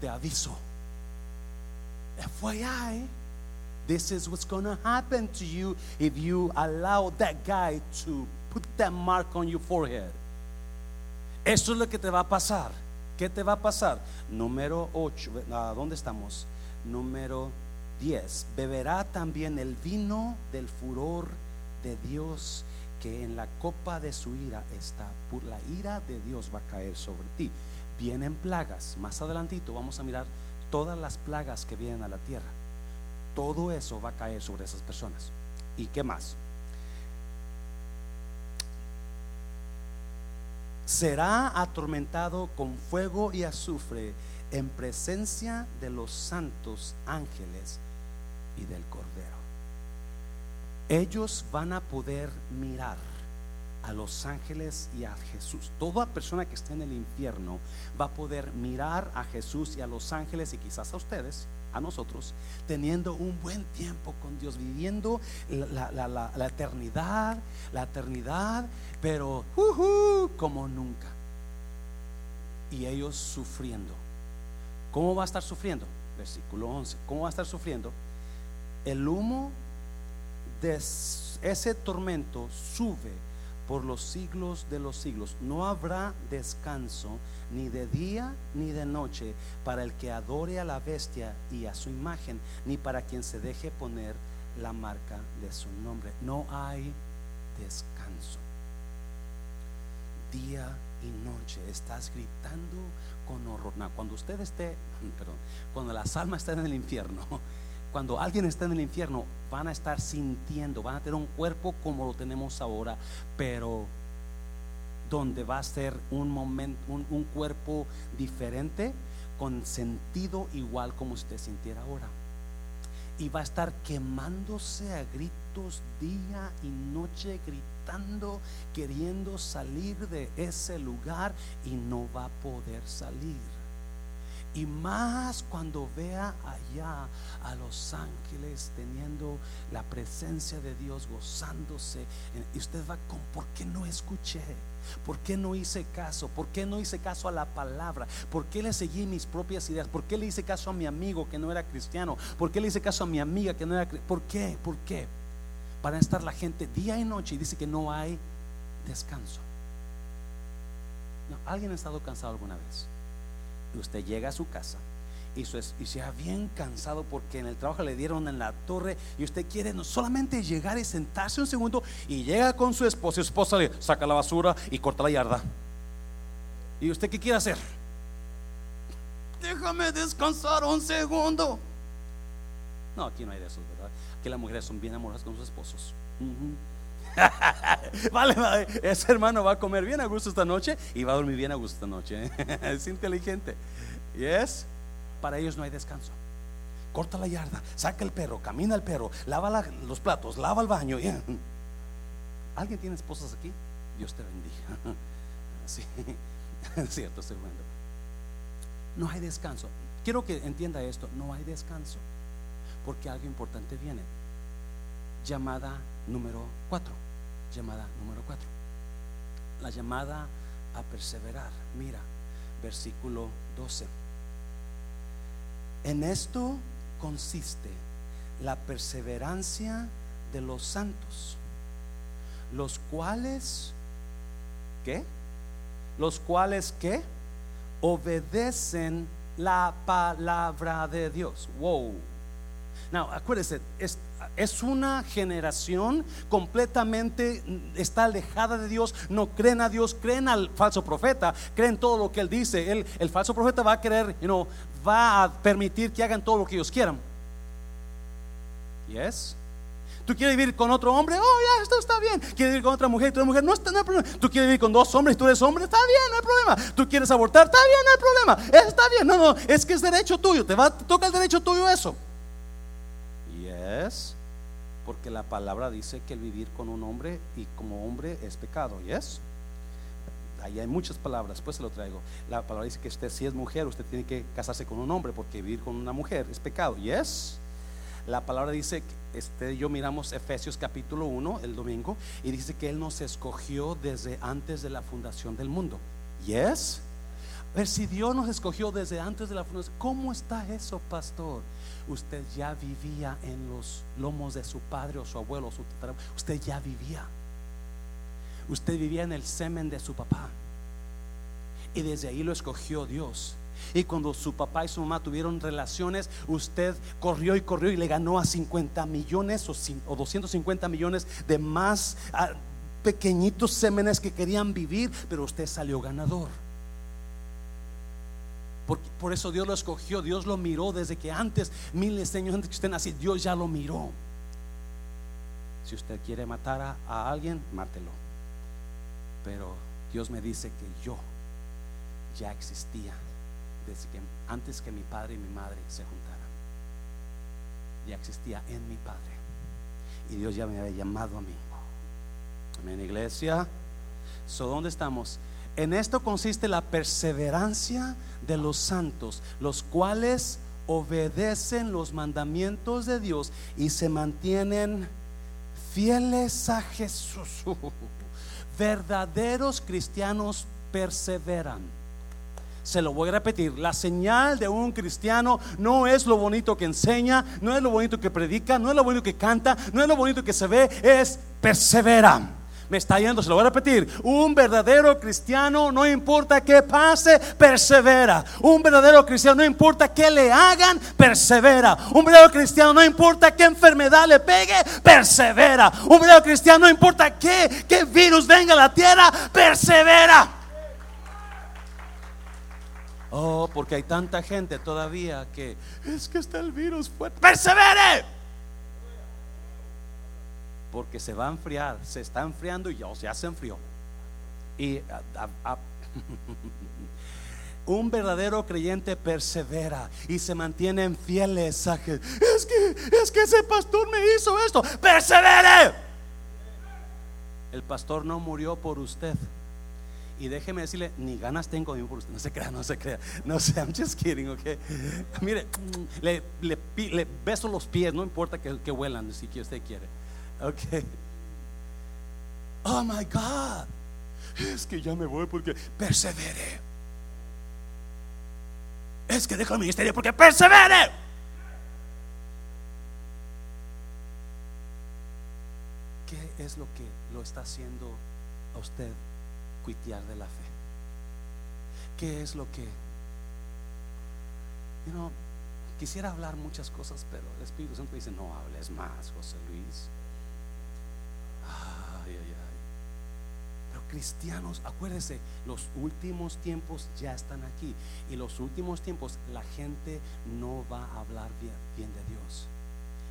de aviso. FYI, this is what's going to happen to you if you allow that guy to put that mark on your forehead. Eso es lo que te va a pasar. ¿Qué te va a pasar? Número 8, ¿a dónde estamos? Número 10. Beberá también el vino del furor de Dios, que en la copa de su ira está, la ira de Dios va a caer sobre ti. Vienen plagas, más adelantito vamos a mirar todas las plagas que vienen a la tierra. Todo eso va a caer sobre esas personas. ¿Y qué más? Será atormentado con fuego y azufre en presencia de los santos ángeles y del Cordero. Ellos van a poder mirar a los ángeles y a Jesús. Toda persona que esté en el infierno va a poder mirar a Jesús y a los ángeles y quizás a ustedes, nosotros, teniendo un buen tiempo con Dios, viviendo la, eternidad, la eternidad, pero como nunca. Y ellos sufriendo. ¿Cómo va a estar sufriendo? Versículo 11. ¿Cómo va a estar sufriendo? El humo de ese tormento sube por los siglos de los siglos. No habrá descanso ni de día ni de noche para el que adore a la bestia y a su imagen, ni para quien se deje poner la marca de su nombre. No hay descanso. Día y noche estás gritando con horror. cuando usted esté, perdón, cuando las almas estén en el infierno, cuando alguien está en el infierno, van a estar sintiendo, van a tener un cuerpo como lo tenemos ahora, pero donde va a ser un momento, un, cuerpo diferente, con sentido igual como usted sintiera ahora. Y va a estar quemándose a gritos día y noche, gritando, queriendo salir de ese lugar y no va a poder salir. Y más cuando vea allá a los ángeles teniendo la presencia de Dios, gozándose. Y usted va con, ¿por qué no escuché? ¿Por qué no hice caso? ¿Por qué no hice caso a la palabra? ¿Por qué le seguí mis propias ideas? ¿Por qué le hice caso a mi amigo que no era cristiano? ¿Por qué le hice caso a mi amiga que no era cristiano? ¿Por qué? ¿Por qué? Para estar la gente día y noche y dice que no hay descanso. ¿Alguien ha estado cansado alguna vez? Usted llega a su casa y, y sea bien cansado porque en el trabajo le dieron en la torre y usted quiere no solamente llegar y sentarse un segundo y llega con su esposa y su esposa le saca la basura y corta la yarda. ¿Y usted qué quiere hacer? Déjame descansar un segundo. No, aquí no hay de eso, ¿verdad? Aquí las mujeres son bien amorosas con sus esposos. vale, vale, ese hermano va a comer bien a gusto esta noche y va a dormir bien a gusto esta noche. ¿eh? es inteligente. ¿Yes? Para ellos no hay descanso. Corta la yarda, saca el perro, camina el perro, lava los platos, lava el baño. ¿Alguien tiene esposas aquí? Dios te bendiga. Sí, es cierto, estoy No hay descanso. Quiero que entienda esto, no hay descanso. Porque algo importante viene. Llamada número 4 llamada número 4. La llamada a perseverar. Mira, versículo 12. En esto consiste la perseverancia de los santos, los cuales, ¿qué? Los cuales, ¿qué? Obedecen la palabra de Dios. Wow. Now, acuérdese, es, es una generación completamente está alejada de Dios, no creen a Dios, creen al falso profeta, creen todo lo que él dice. El, falso profeta va a querer, you know, va a permitir que hagan todo lo que ellos quieran. Yes. ¿Tú quieres vivir con otro hombre? Oh, ya, esto está bien. ¿Quieres vivir con otra mujer? ¿Tú mujer? No, está, no hay problema. ¿Tú quieres vivir con dos hombres y tú eres hombre? Está bien, no hay problema. ¿Tú quieres abortar? Está bien, no hay problema. Está bien. No, no, es que es derecho tuyo. Te va, toca el derecho tuyo eso. Yes. Porque la palabra dice que el vivir con un hombre y como hombre es pecado. Yes. Ahí hay muchas palabras, después se lo traigo. La palabra dice que usted si es mujer, usted tiene que casarse con un hombre porque vivir con una mujer es pecado. Yes. La palabra dice este, yo miramos Efesios capítulo 1 el domingo y dice que Él nos escogió desde antes de la fundación del mundo. Yes. ver si Dios nos escogió desde antes de la fundación, ¿cómo está eso, pastor? Usted ya vivía en los lomos de su padre o su abuelo, su usted ya vivía. Usted vivía en el semen de su papá. Y desde ahí lo escogió Dios. Y cuando su papá y su mamá tuvieron relaciones, usted corrió y corrió y le ganó a 50 millones o, 250 millones de más pequeñitos semenes que querían vivir, pero usted salió ganador. Por, por, eso Dios lo escogió, Dios lo miró desde que antes, miles de años antes que usted nació, Dios ya lo miró. Si usted quiere matar a, a alguien, mátelo. Pero Dios me dice que yo ya existía desde que antes que mi padre y mi madre se juntaran. Ya existía en mi padre. Y Dios ya me había llamado a mí. Amén, iglesia. So, ¿dónde estamos? En esto consiste la perseverancia de los santos, los cuales obedecen los mandamientos de Dios y se mantienen fieles a Jesús. Verdaderos cristianos perseveran. Se lo voy a repetir, la señal de un cristiano no es lo bonito que enseña, no es lo bonito que predica, no es lo bonito que canta, no es lo bonito que se ve, es persevera. Me está yendo, se lo voy a repetir. Un verdadero cristiano, no importa qué pase, persevera. Un verdadero cristiano, no importa qué le hagan, persevera. Un verdadero cristiano, no importa qué enfermedad le pegue, persevera. Un verdadero cristiano, no importa qué, qué virus venga a la tierra, persevera. Oh, porque hay tanta gente todavía que es que está el virus fuerte. Persevere. Porque se va a enfriar, se está enfriando y ya, o sea, se enfrió. Y un verdadero creyente persevera y se mantiene fieles. Es que, es que ese pastor me hizo esto. Persevere. El pastor no murió por usted. Y déjeme decirle, ni ganas tengo de por usted. No se crea, no se crea. No sé, I'm just kidding, ok. Mire, le, le, beso los pies, no importa que, que huelan, si usted quiere. Ok. Oh my God. Es que ya me voy porque persevere. Es que dejo el ministerio porque persevere. ¿Qué es lo que lo está haciendo a usted de la fe? ¿Qué es lo que... You quisiera hablar muchas cosas, pero el Espíritu Santo dice, no hables más, José Luis. Ay, ay, ay. Pero cristianos, acuérdense, los últimos tiempos ya están aquí. Y los últimos tiempos la gente no va a hablar bien, bien de Dios.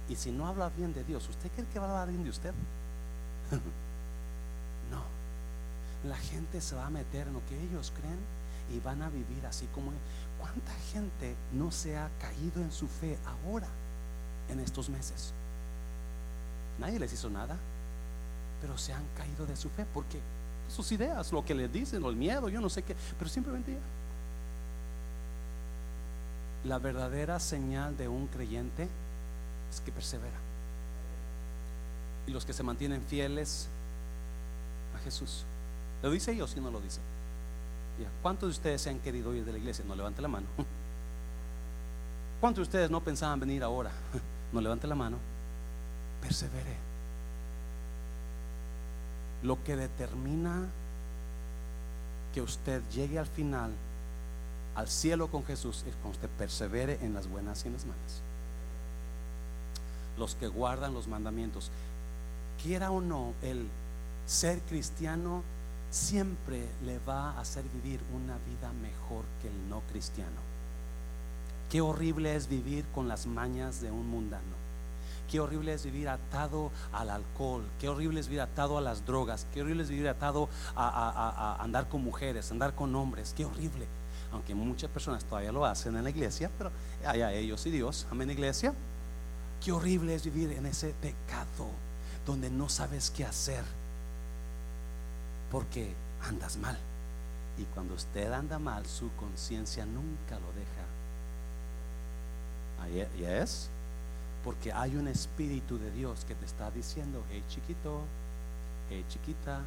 Y si no habla bien de Dios, ¿usted cree que va a hablar bien de usted? no la gente se va a meter en lo que ellos creen y van a vivir así como ¿Cuánta gente no se ha caído en su fe ahora en estos meses? Nadie les hizo nada, pero se han caído de su fe porque sus ideas, lo que les dicen, el miedo, yo no sé qué, pero simplemente ya. La verdadera señal de un creyente es que persevera. Y los que se mantienen fieles a Jesús. ¿Lo dice yo si no lo dice? ¿Cuántos de ustedes se han querido ir de la iglesia? No levante la mano. ¿Cuántos de ustedes no pensaban venir ahora? No levante la mano. Persevere. Lo que determina que usted llegue al final, al cielo con Jesús, es cuando usted persevere en las buenas y en las malas. Los que guardan los mandamientos, quiera o no, el ser cristiano siempre le va a hacer vivir una vida mejor que el no cristiano. Qué horrible es vivir con las mañas de un mundano. Qué horrible es vivir atado al alcohol. Qué horrible es vivir atado a las drogas. Qué horrible es vivir atado a, andar con mujeres, andar con hombres. Qué horrible. Aunque muchas personas todavía lo hacen en la iglesia, pero allá ellos y Dios. Amén, iglesia. Qué horrible es vivir en ese pecado donde no sabes qué hacer porque andas mal. Y cuando usted anda mal, su conciencia nunca lo deja. ¿Y es? Porque hay un espíritu de Dios que te está diciendo, hey chiquito, hey chiquita,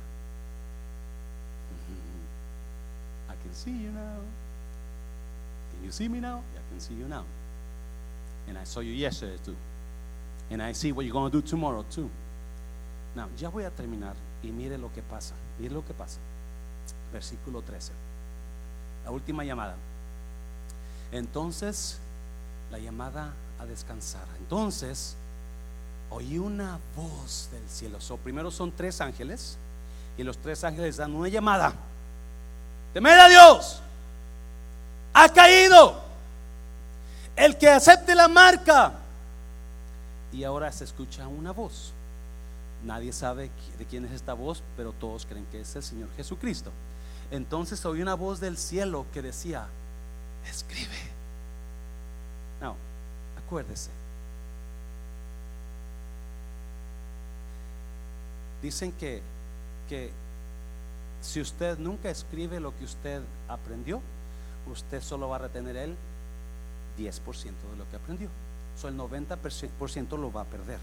I can see you now. Can you see me now? I can see you now. And I saw you yesterday too. And I see what you're going to do tomorrow too. Now, ya voy a terminar y mire lo que pasa. Mire lo que pasa. Versículo 13. La última llamada. Entonces, la llamada a descansar. Entonces, oí una voz del cielo. So, primero son tres ángeles Y los tres ángeles dan una llamada. Temed a Dios. Ha caído. El que acepte la marca. Y ahora se escucha una voz. Nadie sabe de quién es esta voz, pero todos creen que es el Señor Jesucristo. Entonces oí una voz del cielo que decía, escribe. Acuérdese. Dicen que, que si usted nunca escribe lo que usted aprendió, usted solo va a retener el 10% de lo que aprendió. So, el 90% lo va a perder.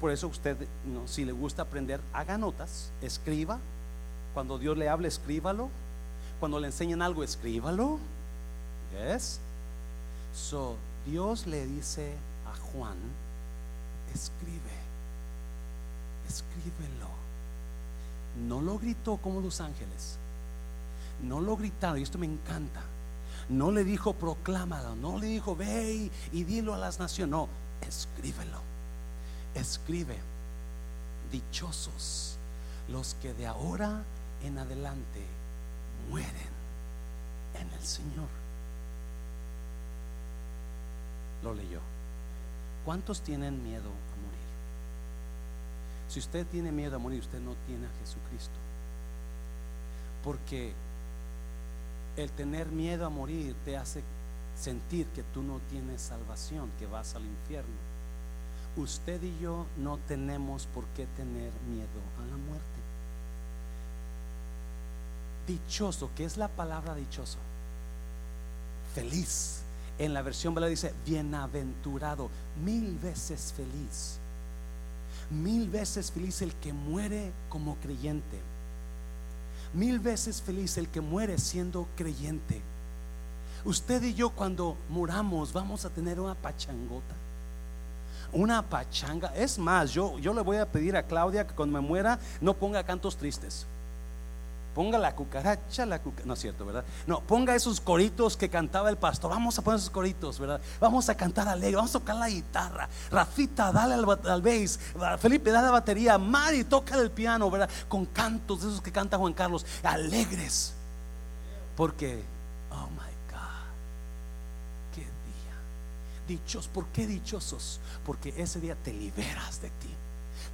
Por eso usted, si le gusta aprender, haga notas, escriba. Cuando Dios le hable, escríbalo. Cuando le enseñen algo, escríbalo. Yes. So, Dios le dice a Juan, escribe, escríbelo. No lo gritó como los ángeles. No lo gritaron, y esto me encanta. No le dijo proclámalo, no le dijo ve y, dilo a las naciones. No, escríbelo. Escribe. Dichosos los que de ahora en adelante mueren en el Señor. Lo leyó. ¿Cuántos tienen miedo a morir? Si usted tiene miedo a morir, usted no tiene a Jesucristo. Porque el tener miedo a morir te hace sentir que tú no tienes salvación, que vas al infierno. Usted y yo no tenemos por qué tener miedo a la muerte. Dichoso, ¿qué es la palabra dichoso? Feliz. En la versión Bala dice bienaventurado, mil veces feliz. Mil veces feliz el que muere como creyente Mil veces feliz el que muere siendo creyente. Usted y yo cuando muramos vamos a tener una pachangota. Una pachanga. Es más, yo, yo le voy a pedir a Claudia que cuando me muera no ponga cantos tristes. Ponga la cucaracha, la cucaracha. No es cierto, ¿verdad? No, ponga esos coritos que cantaba el pastor. Vamos a poner esos coritos, ¿verdad? Vamos a cantar alegre. Vamos a tocar la guitarra. Rafita, dale al, al bass. Felipe, dale la batería. Mari, toca el piano, ¿verdad? Con cantos de esos que canta Juan Carlos. Alegres. Porque, oh my God, qué día. Dichos, ¿por qué dichosos? Porque ese día te liberas de ti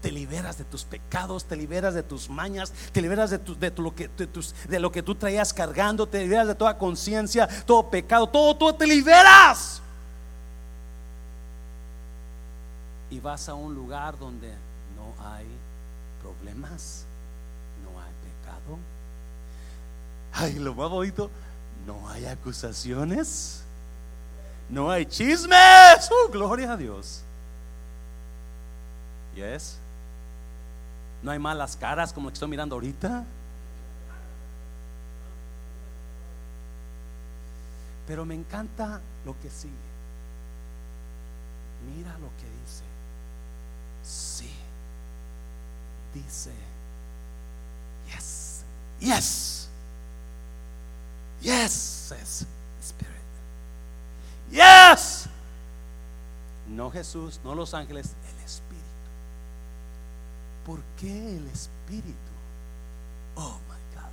te liberas de tus pecados, te liberas de tus mañas, te liberas de, lo que tú traías cargando, te liberas de toda conciencia, todo pecado, todo, todo te liberas. Y vas a un lugar donde no hay problemas, no hay pecado. Ay, lo más bonito, no hay acusaciones, no hay chismes. Oh, gloria a Dios. Yes. No hay malas caras como que estoy mirando ahorita. Pero me encanta lo que sigue. Mira lo que dice. Sí. Dice. Yes. Yes. Yes, says Spirit. Yes. No Jesús, no los ángeles, el Espíritu. ¿Por qué el Espíritu? Oh my God.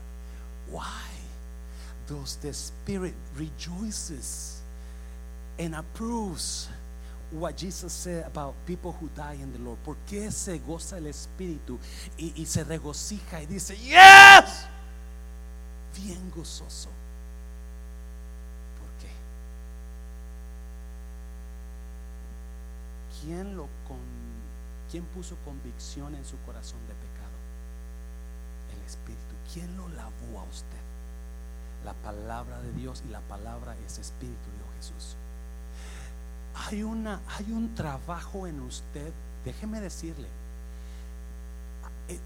Why does the Spirit rejoices and approves what Jesus said about people who die in the Lord? ¿Por qué se goza el Espíritu y, y se regocija y dice, yes? Bien gozoso. ¿Por qué? ¿Quién lo con ¿Quién puso convicción en su corazón de pecado? El Espíritu. ¿Quién lo lavó a usted? La palabra de Dios y la palabra es Espíritu, dijo Jesús. Hay, una, hay un trabajo en usted, déjeme decirle,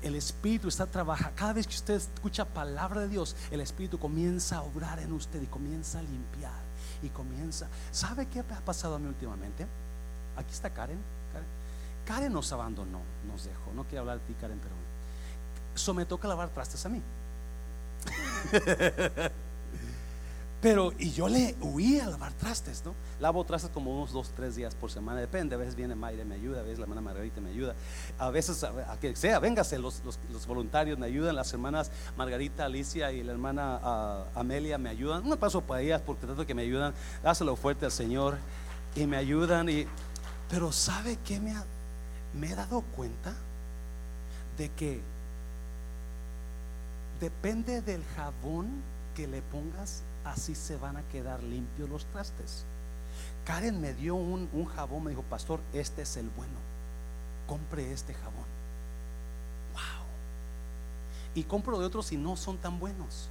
el Espíritu está trabajando. Cada vez que usted escucha palabra de Dios, el Espíritu comienza a obrar en usted y comienza a limpiar. Y comienza. ¿Sabe qué ha pasado a mí últimamente? Aquí está Karen. Karen nos abandonó, nos dejó. No quiero hablar de ti, Karen, pero eso me toca lavar trastes a mí. Pero, y yo le huí a lavar trastes, ¿no? Lavo trastes como unos dos, tres días por semana, depende. A veces viene Mayre, me ayuda, a veces la hermana Margarita me ayuda. A veces, a, que sea, véngase, los, los, voluntarios me ayudan, las hermanas Margarita, Alicia y la hermana Amelia me ayudan. No paso para ellas porque tanto que me ayudan, dáselo fuerte al Señor y me ayudan. Y, pero ¿sabe qué me, me he dado cuenta? De que depende del jabón que le pongas así se van a quedar limpios los trastes. Karen me dio un, jabón, me dijo, pastor, este es el bueno. Compre este jabón. Wow. Y compro de otros y no son tan buenos.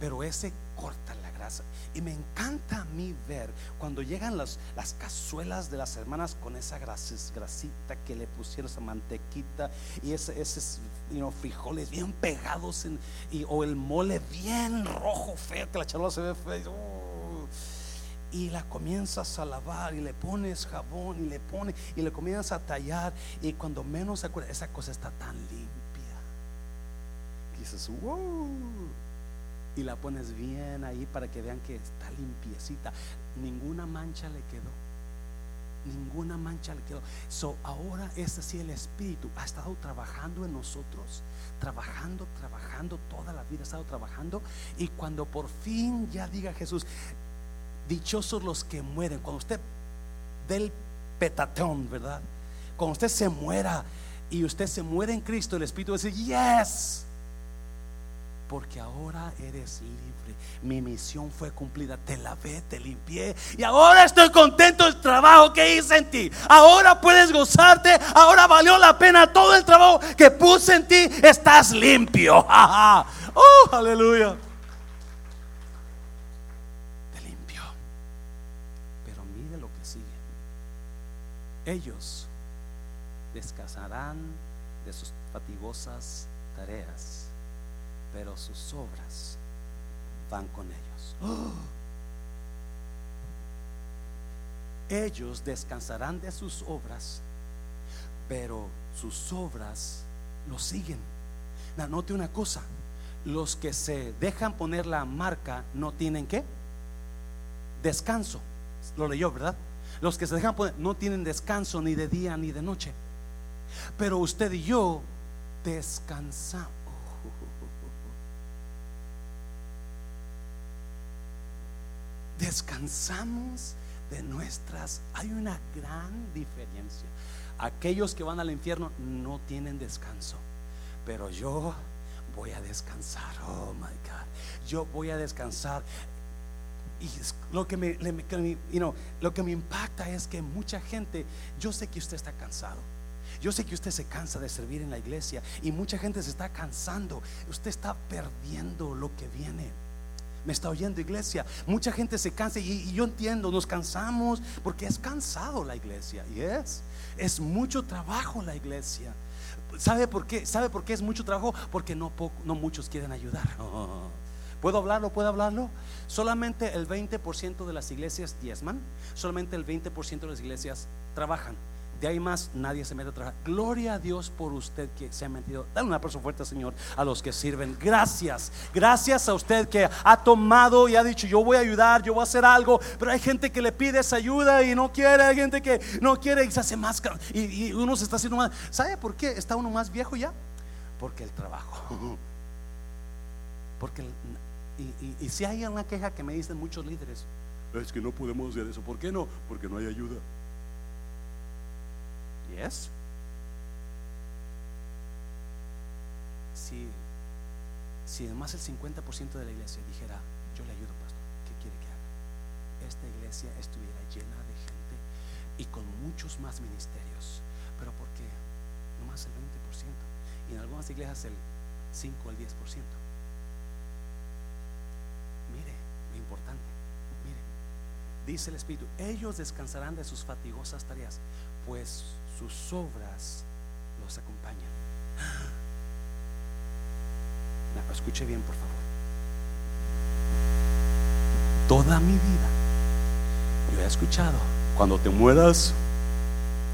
Pero ese corta la grasa. Y me encanta a mí ver cuando llegan las, las cazuelas de las hermanas con esa grasita que le pusieron, esa mantequita y ese, ese frijoles bien pegados en, y, o el mole bien rojo, feo, que la charola se ve feo. Uh, y la comienzas a lavar y le pones jabón y le pones y le comienzas a tallar y cuando menos se acuerda, esa cosa está tan limpia. Y dices, wow y la pones bien ahí para que vean que está limpiecita. Ninguna mancha le quedó. Ninguna mancha le quedó. So, ahora es así el Espíritu ha estado trabajando en nosotros, trabajando, trabajando, toda la vida ha estado trabajando. Y cuando por fin ya diga Jesús, dichosos los que mueren, cuando usted del petateón, ¿verdad? Cuando usted se muera y usted se muere en Cristo, el Espíritu va a decir, yes porque ahora eres libre. Mi misión fue cumplida, te lavé, te limpié y ahora estoy contento del trabajo que hice en ti. Ahora puedes gozarte, ahora valió la pena todo el trabajo que puse en ti, estás limpio. oh, aleluya. Te limpio. Pero mire lo que sigue. Ellos descansarán de sus fatigosas tareas pero sus obras van con ellos. Ellos descansarán de sus obras, pero sus obras lo siguen. note una cosa, los que se dejan poner la marca no tienen qué? Descanso. Lo leyó, ¿verdad? Los que se dejan poner no tienen descanso ni de día ni de noche. Pero usted y yo descansamos. Descansamos de nuestras... Hay una gran diferencia. Aquellos que van al infierno no tienen descanso, pero yo voy a descansar. Oh my God, yo voy a descansar. Y lo que me, lo que me impacta es que mucha gente, yo sé que usted está cansado. Yo sé que usted se cansa de servir en la iglesia y mucha gente se está cansando. Usted está perdiendo lo que viene. Me está oyendo iglesia. Mucha gente se cansa y, yo entiendo, nos cansamos porque es cansado la iglesia. Y es, es mucho trabajo la iglesia. ¿Sabe por qué? ¿Sabe por qué es mucho trabajo? Porque no, no muchos quieren ayudar. ¿Puedo hablarlo? ¿Puedo hablarlo? Solamente el 20% de las iglesias diezman, solamente el 20% de las iglesias trabajan. De ahí más nadie se mete a trabajar. Gloria a Dios por usted que se ha metido. Dale un aplauso fuerte, Señor, a los que sirven. Gracias. Gracias a usted que ha tomado y ha dicho, yo voy a ayudar, yo voy a hacer algo. Pero hay gente que le pide esa ayuda y no quiere. Hay gente que no quiere y se hace más. Y, uno se está haciendo más. ¿Sabe por qué está uno más viejo ya? Porque el trabajo. Porque, y, y si hay una queja que me dicen muchos líderes, es que no podemos hacer eso. ¿Por qué no? Porque no hay ayuda. Si, si además el 50% de la iglesia dijera, yo le ayudo, pastor, ¿qué quiere que haga? Esta iglesia estuviera llena de gente y con muchos más ministerios. Pero ¿por qué? Nomás el 20%. Y en algunas iglesias el 5 o el 10%. Mire, lo importante. Mire, dice el Espíritu, ellos descansarán de sus fatigosas tareas, pues sus obras los acompañan. escuche bien, por favor. Toda mi vida yo he escuchado, cuando te mueras,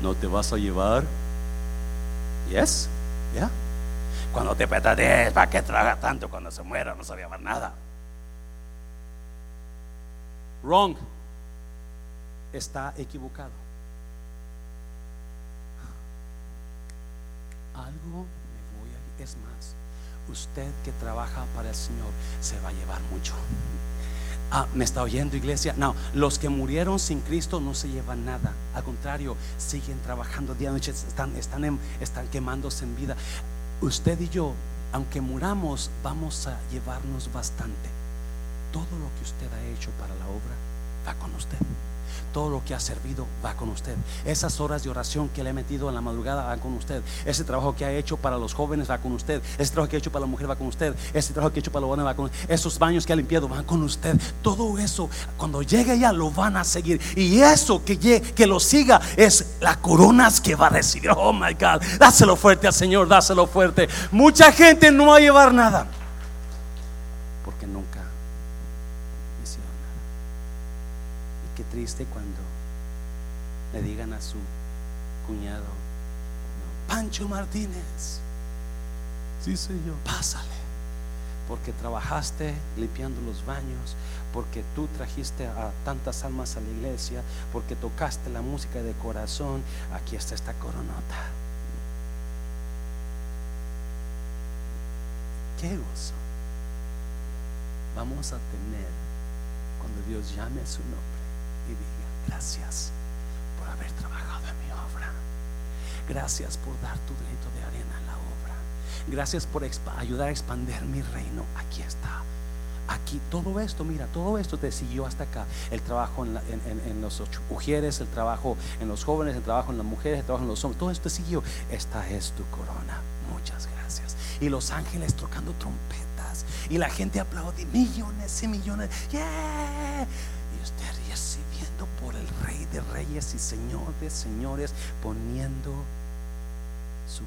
no te vas a llevar. Yes, ya. Cuando te petates, ¿para qué traga tanto? Cuando se muera, no se va a llevar nada. Wrong. Está equivocado. Algo me voy a... Es más, usted que trabaja para el Señor se va a llevar mucho. Ah, ¿me está oyendo iglesia? No, los que murieron sin Cristo no se llevan nada. Al contrario, siguen trabajando día y noche, están, están, están quemándose en vida. Usted y yo, aunque muramos, vamos a llevarnos bastante. Todo lo que usted ha hecho para la obra va con usted todo lo que ha servido va con usted. Esas horas de oración que le he metido en la madrugada van con usted. Ese trabajo que ha hecho para los jóvenes va con usted. Ese trabajo que ha hecho para la mujer va con usted. Ese trabajo que ha hecho para los jóvenes va con usted. Esos baños que ha limpiado van con usted. Todo eso, cuando llegue ya, lo van a seguir. Y eso que, que lo siga es la coronas que va a recibir. Oh my God, dáselo fuerte al Señor, dáselo fuerte. Mucha gente no va a llevar nada. Porque nunca hicieron nada. Y qué triste cuando le digan a su cuñado, Pancho Martínez, sí señor, pásale, porque trabajaste limpiando los baños, porque tú trajiste a tantas almas a la iglesia, porque tocaste la música de corazón, aquí está esta coronota. Qué gozo. Vamos a tener cuando Dios llame a su nombre gracias haber trabajado en mi obra. Gracias por dar tu granito de arena en la obra. Gracias por ayudar a expandir mi reino. Aquí está. Aquí todo esto, mira, todo esto te siguió hasta acá. El trabajo en, los mujeres, el trabajo en los jóvenes, el trabajo en las mujeres, el trabajo en los hombres, todo esto te siguió. Esta es tu corona. Muchas gracias. Y los ángeles tocando trompetas. Y la gente aplaude millones y millones. Yeah por el Rey de Reyes y Señor de Señores, poniendo su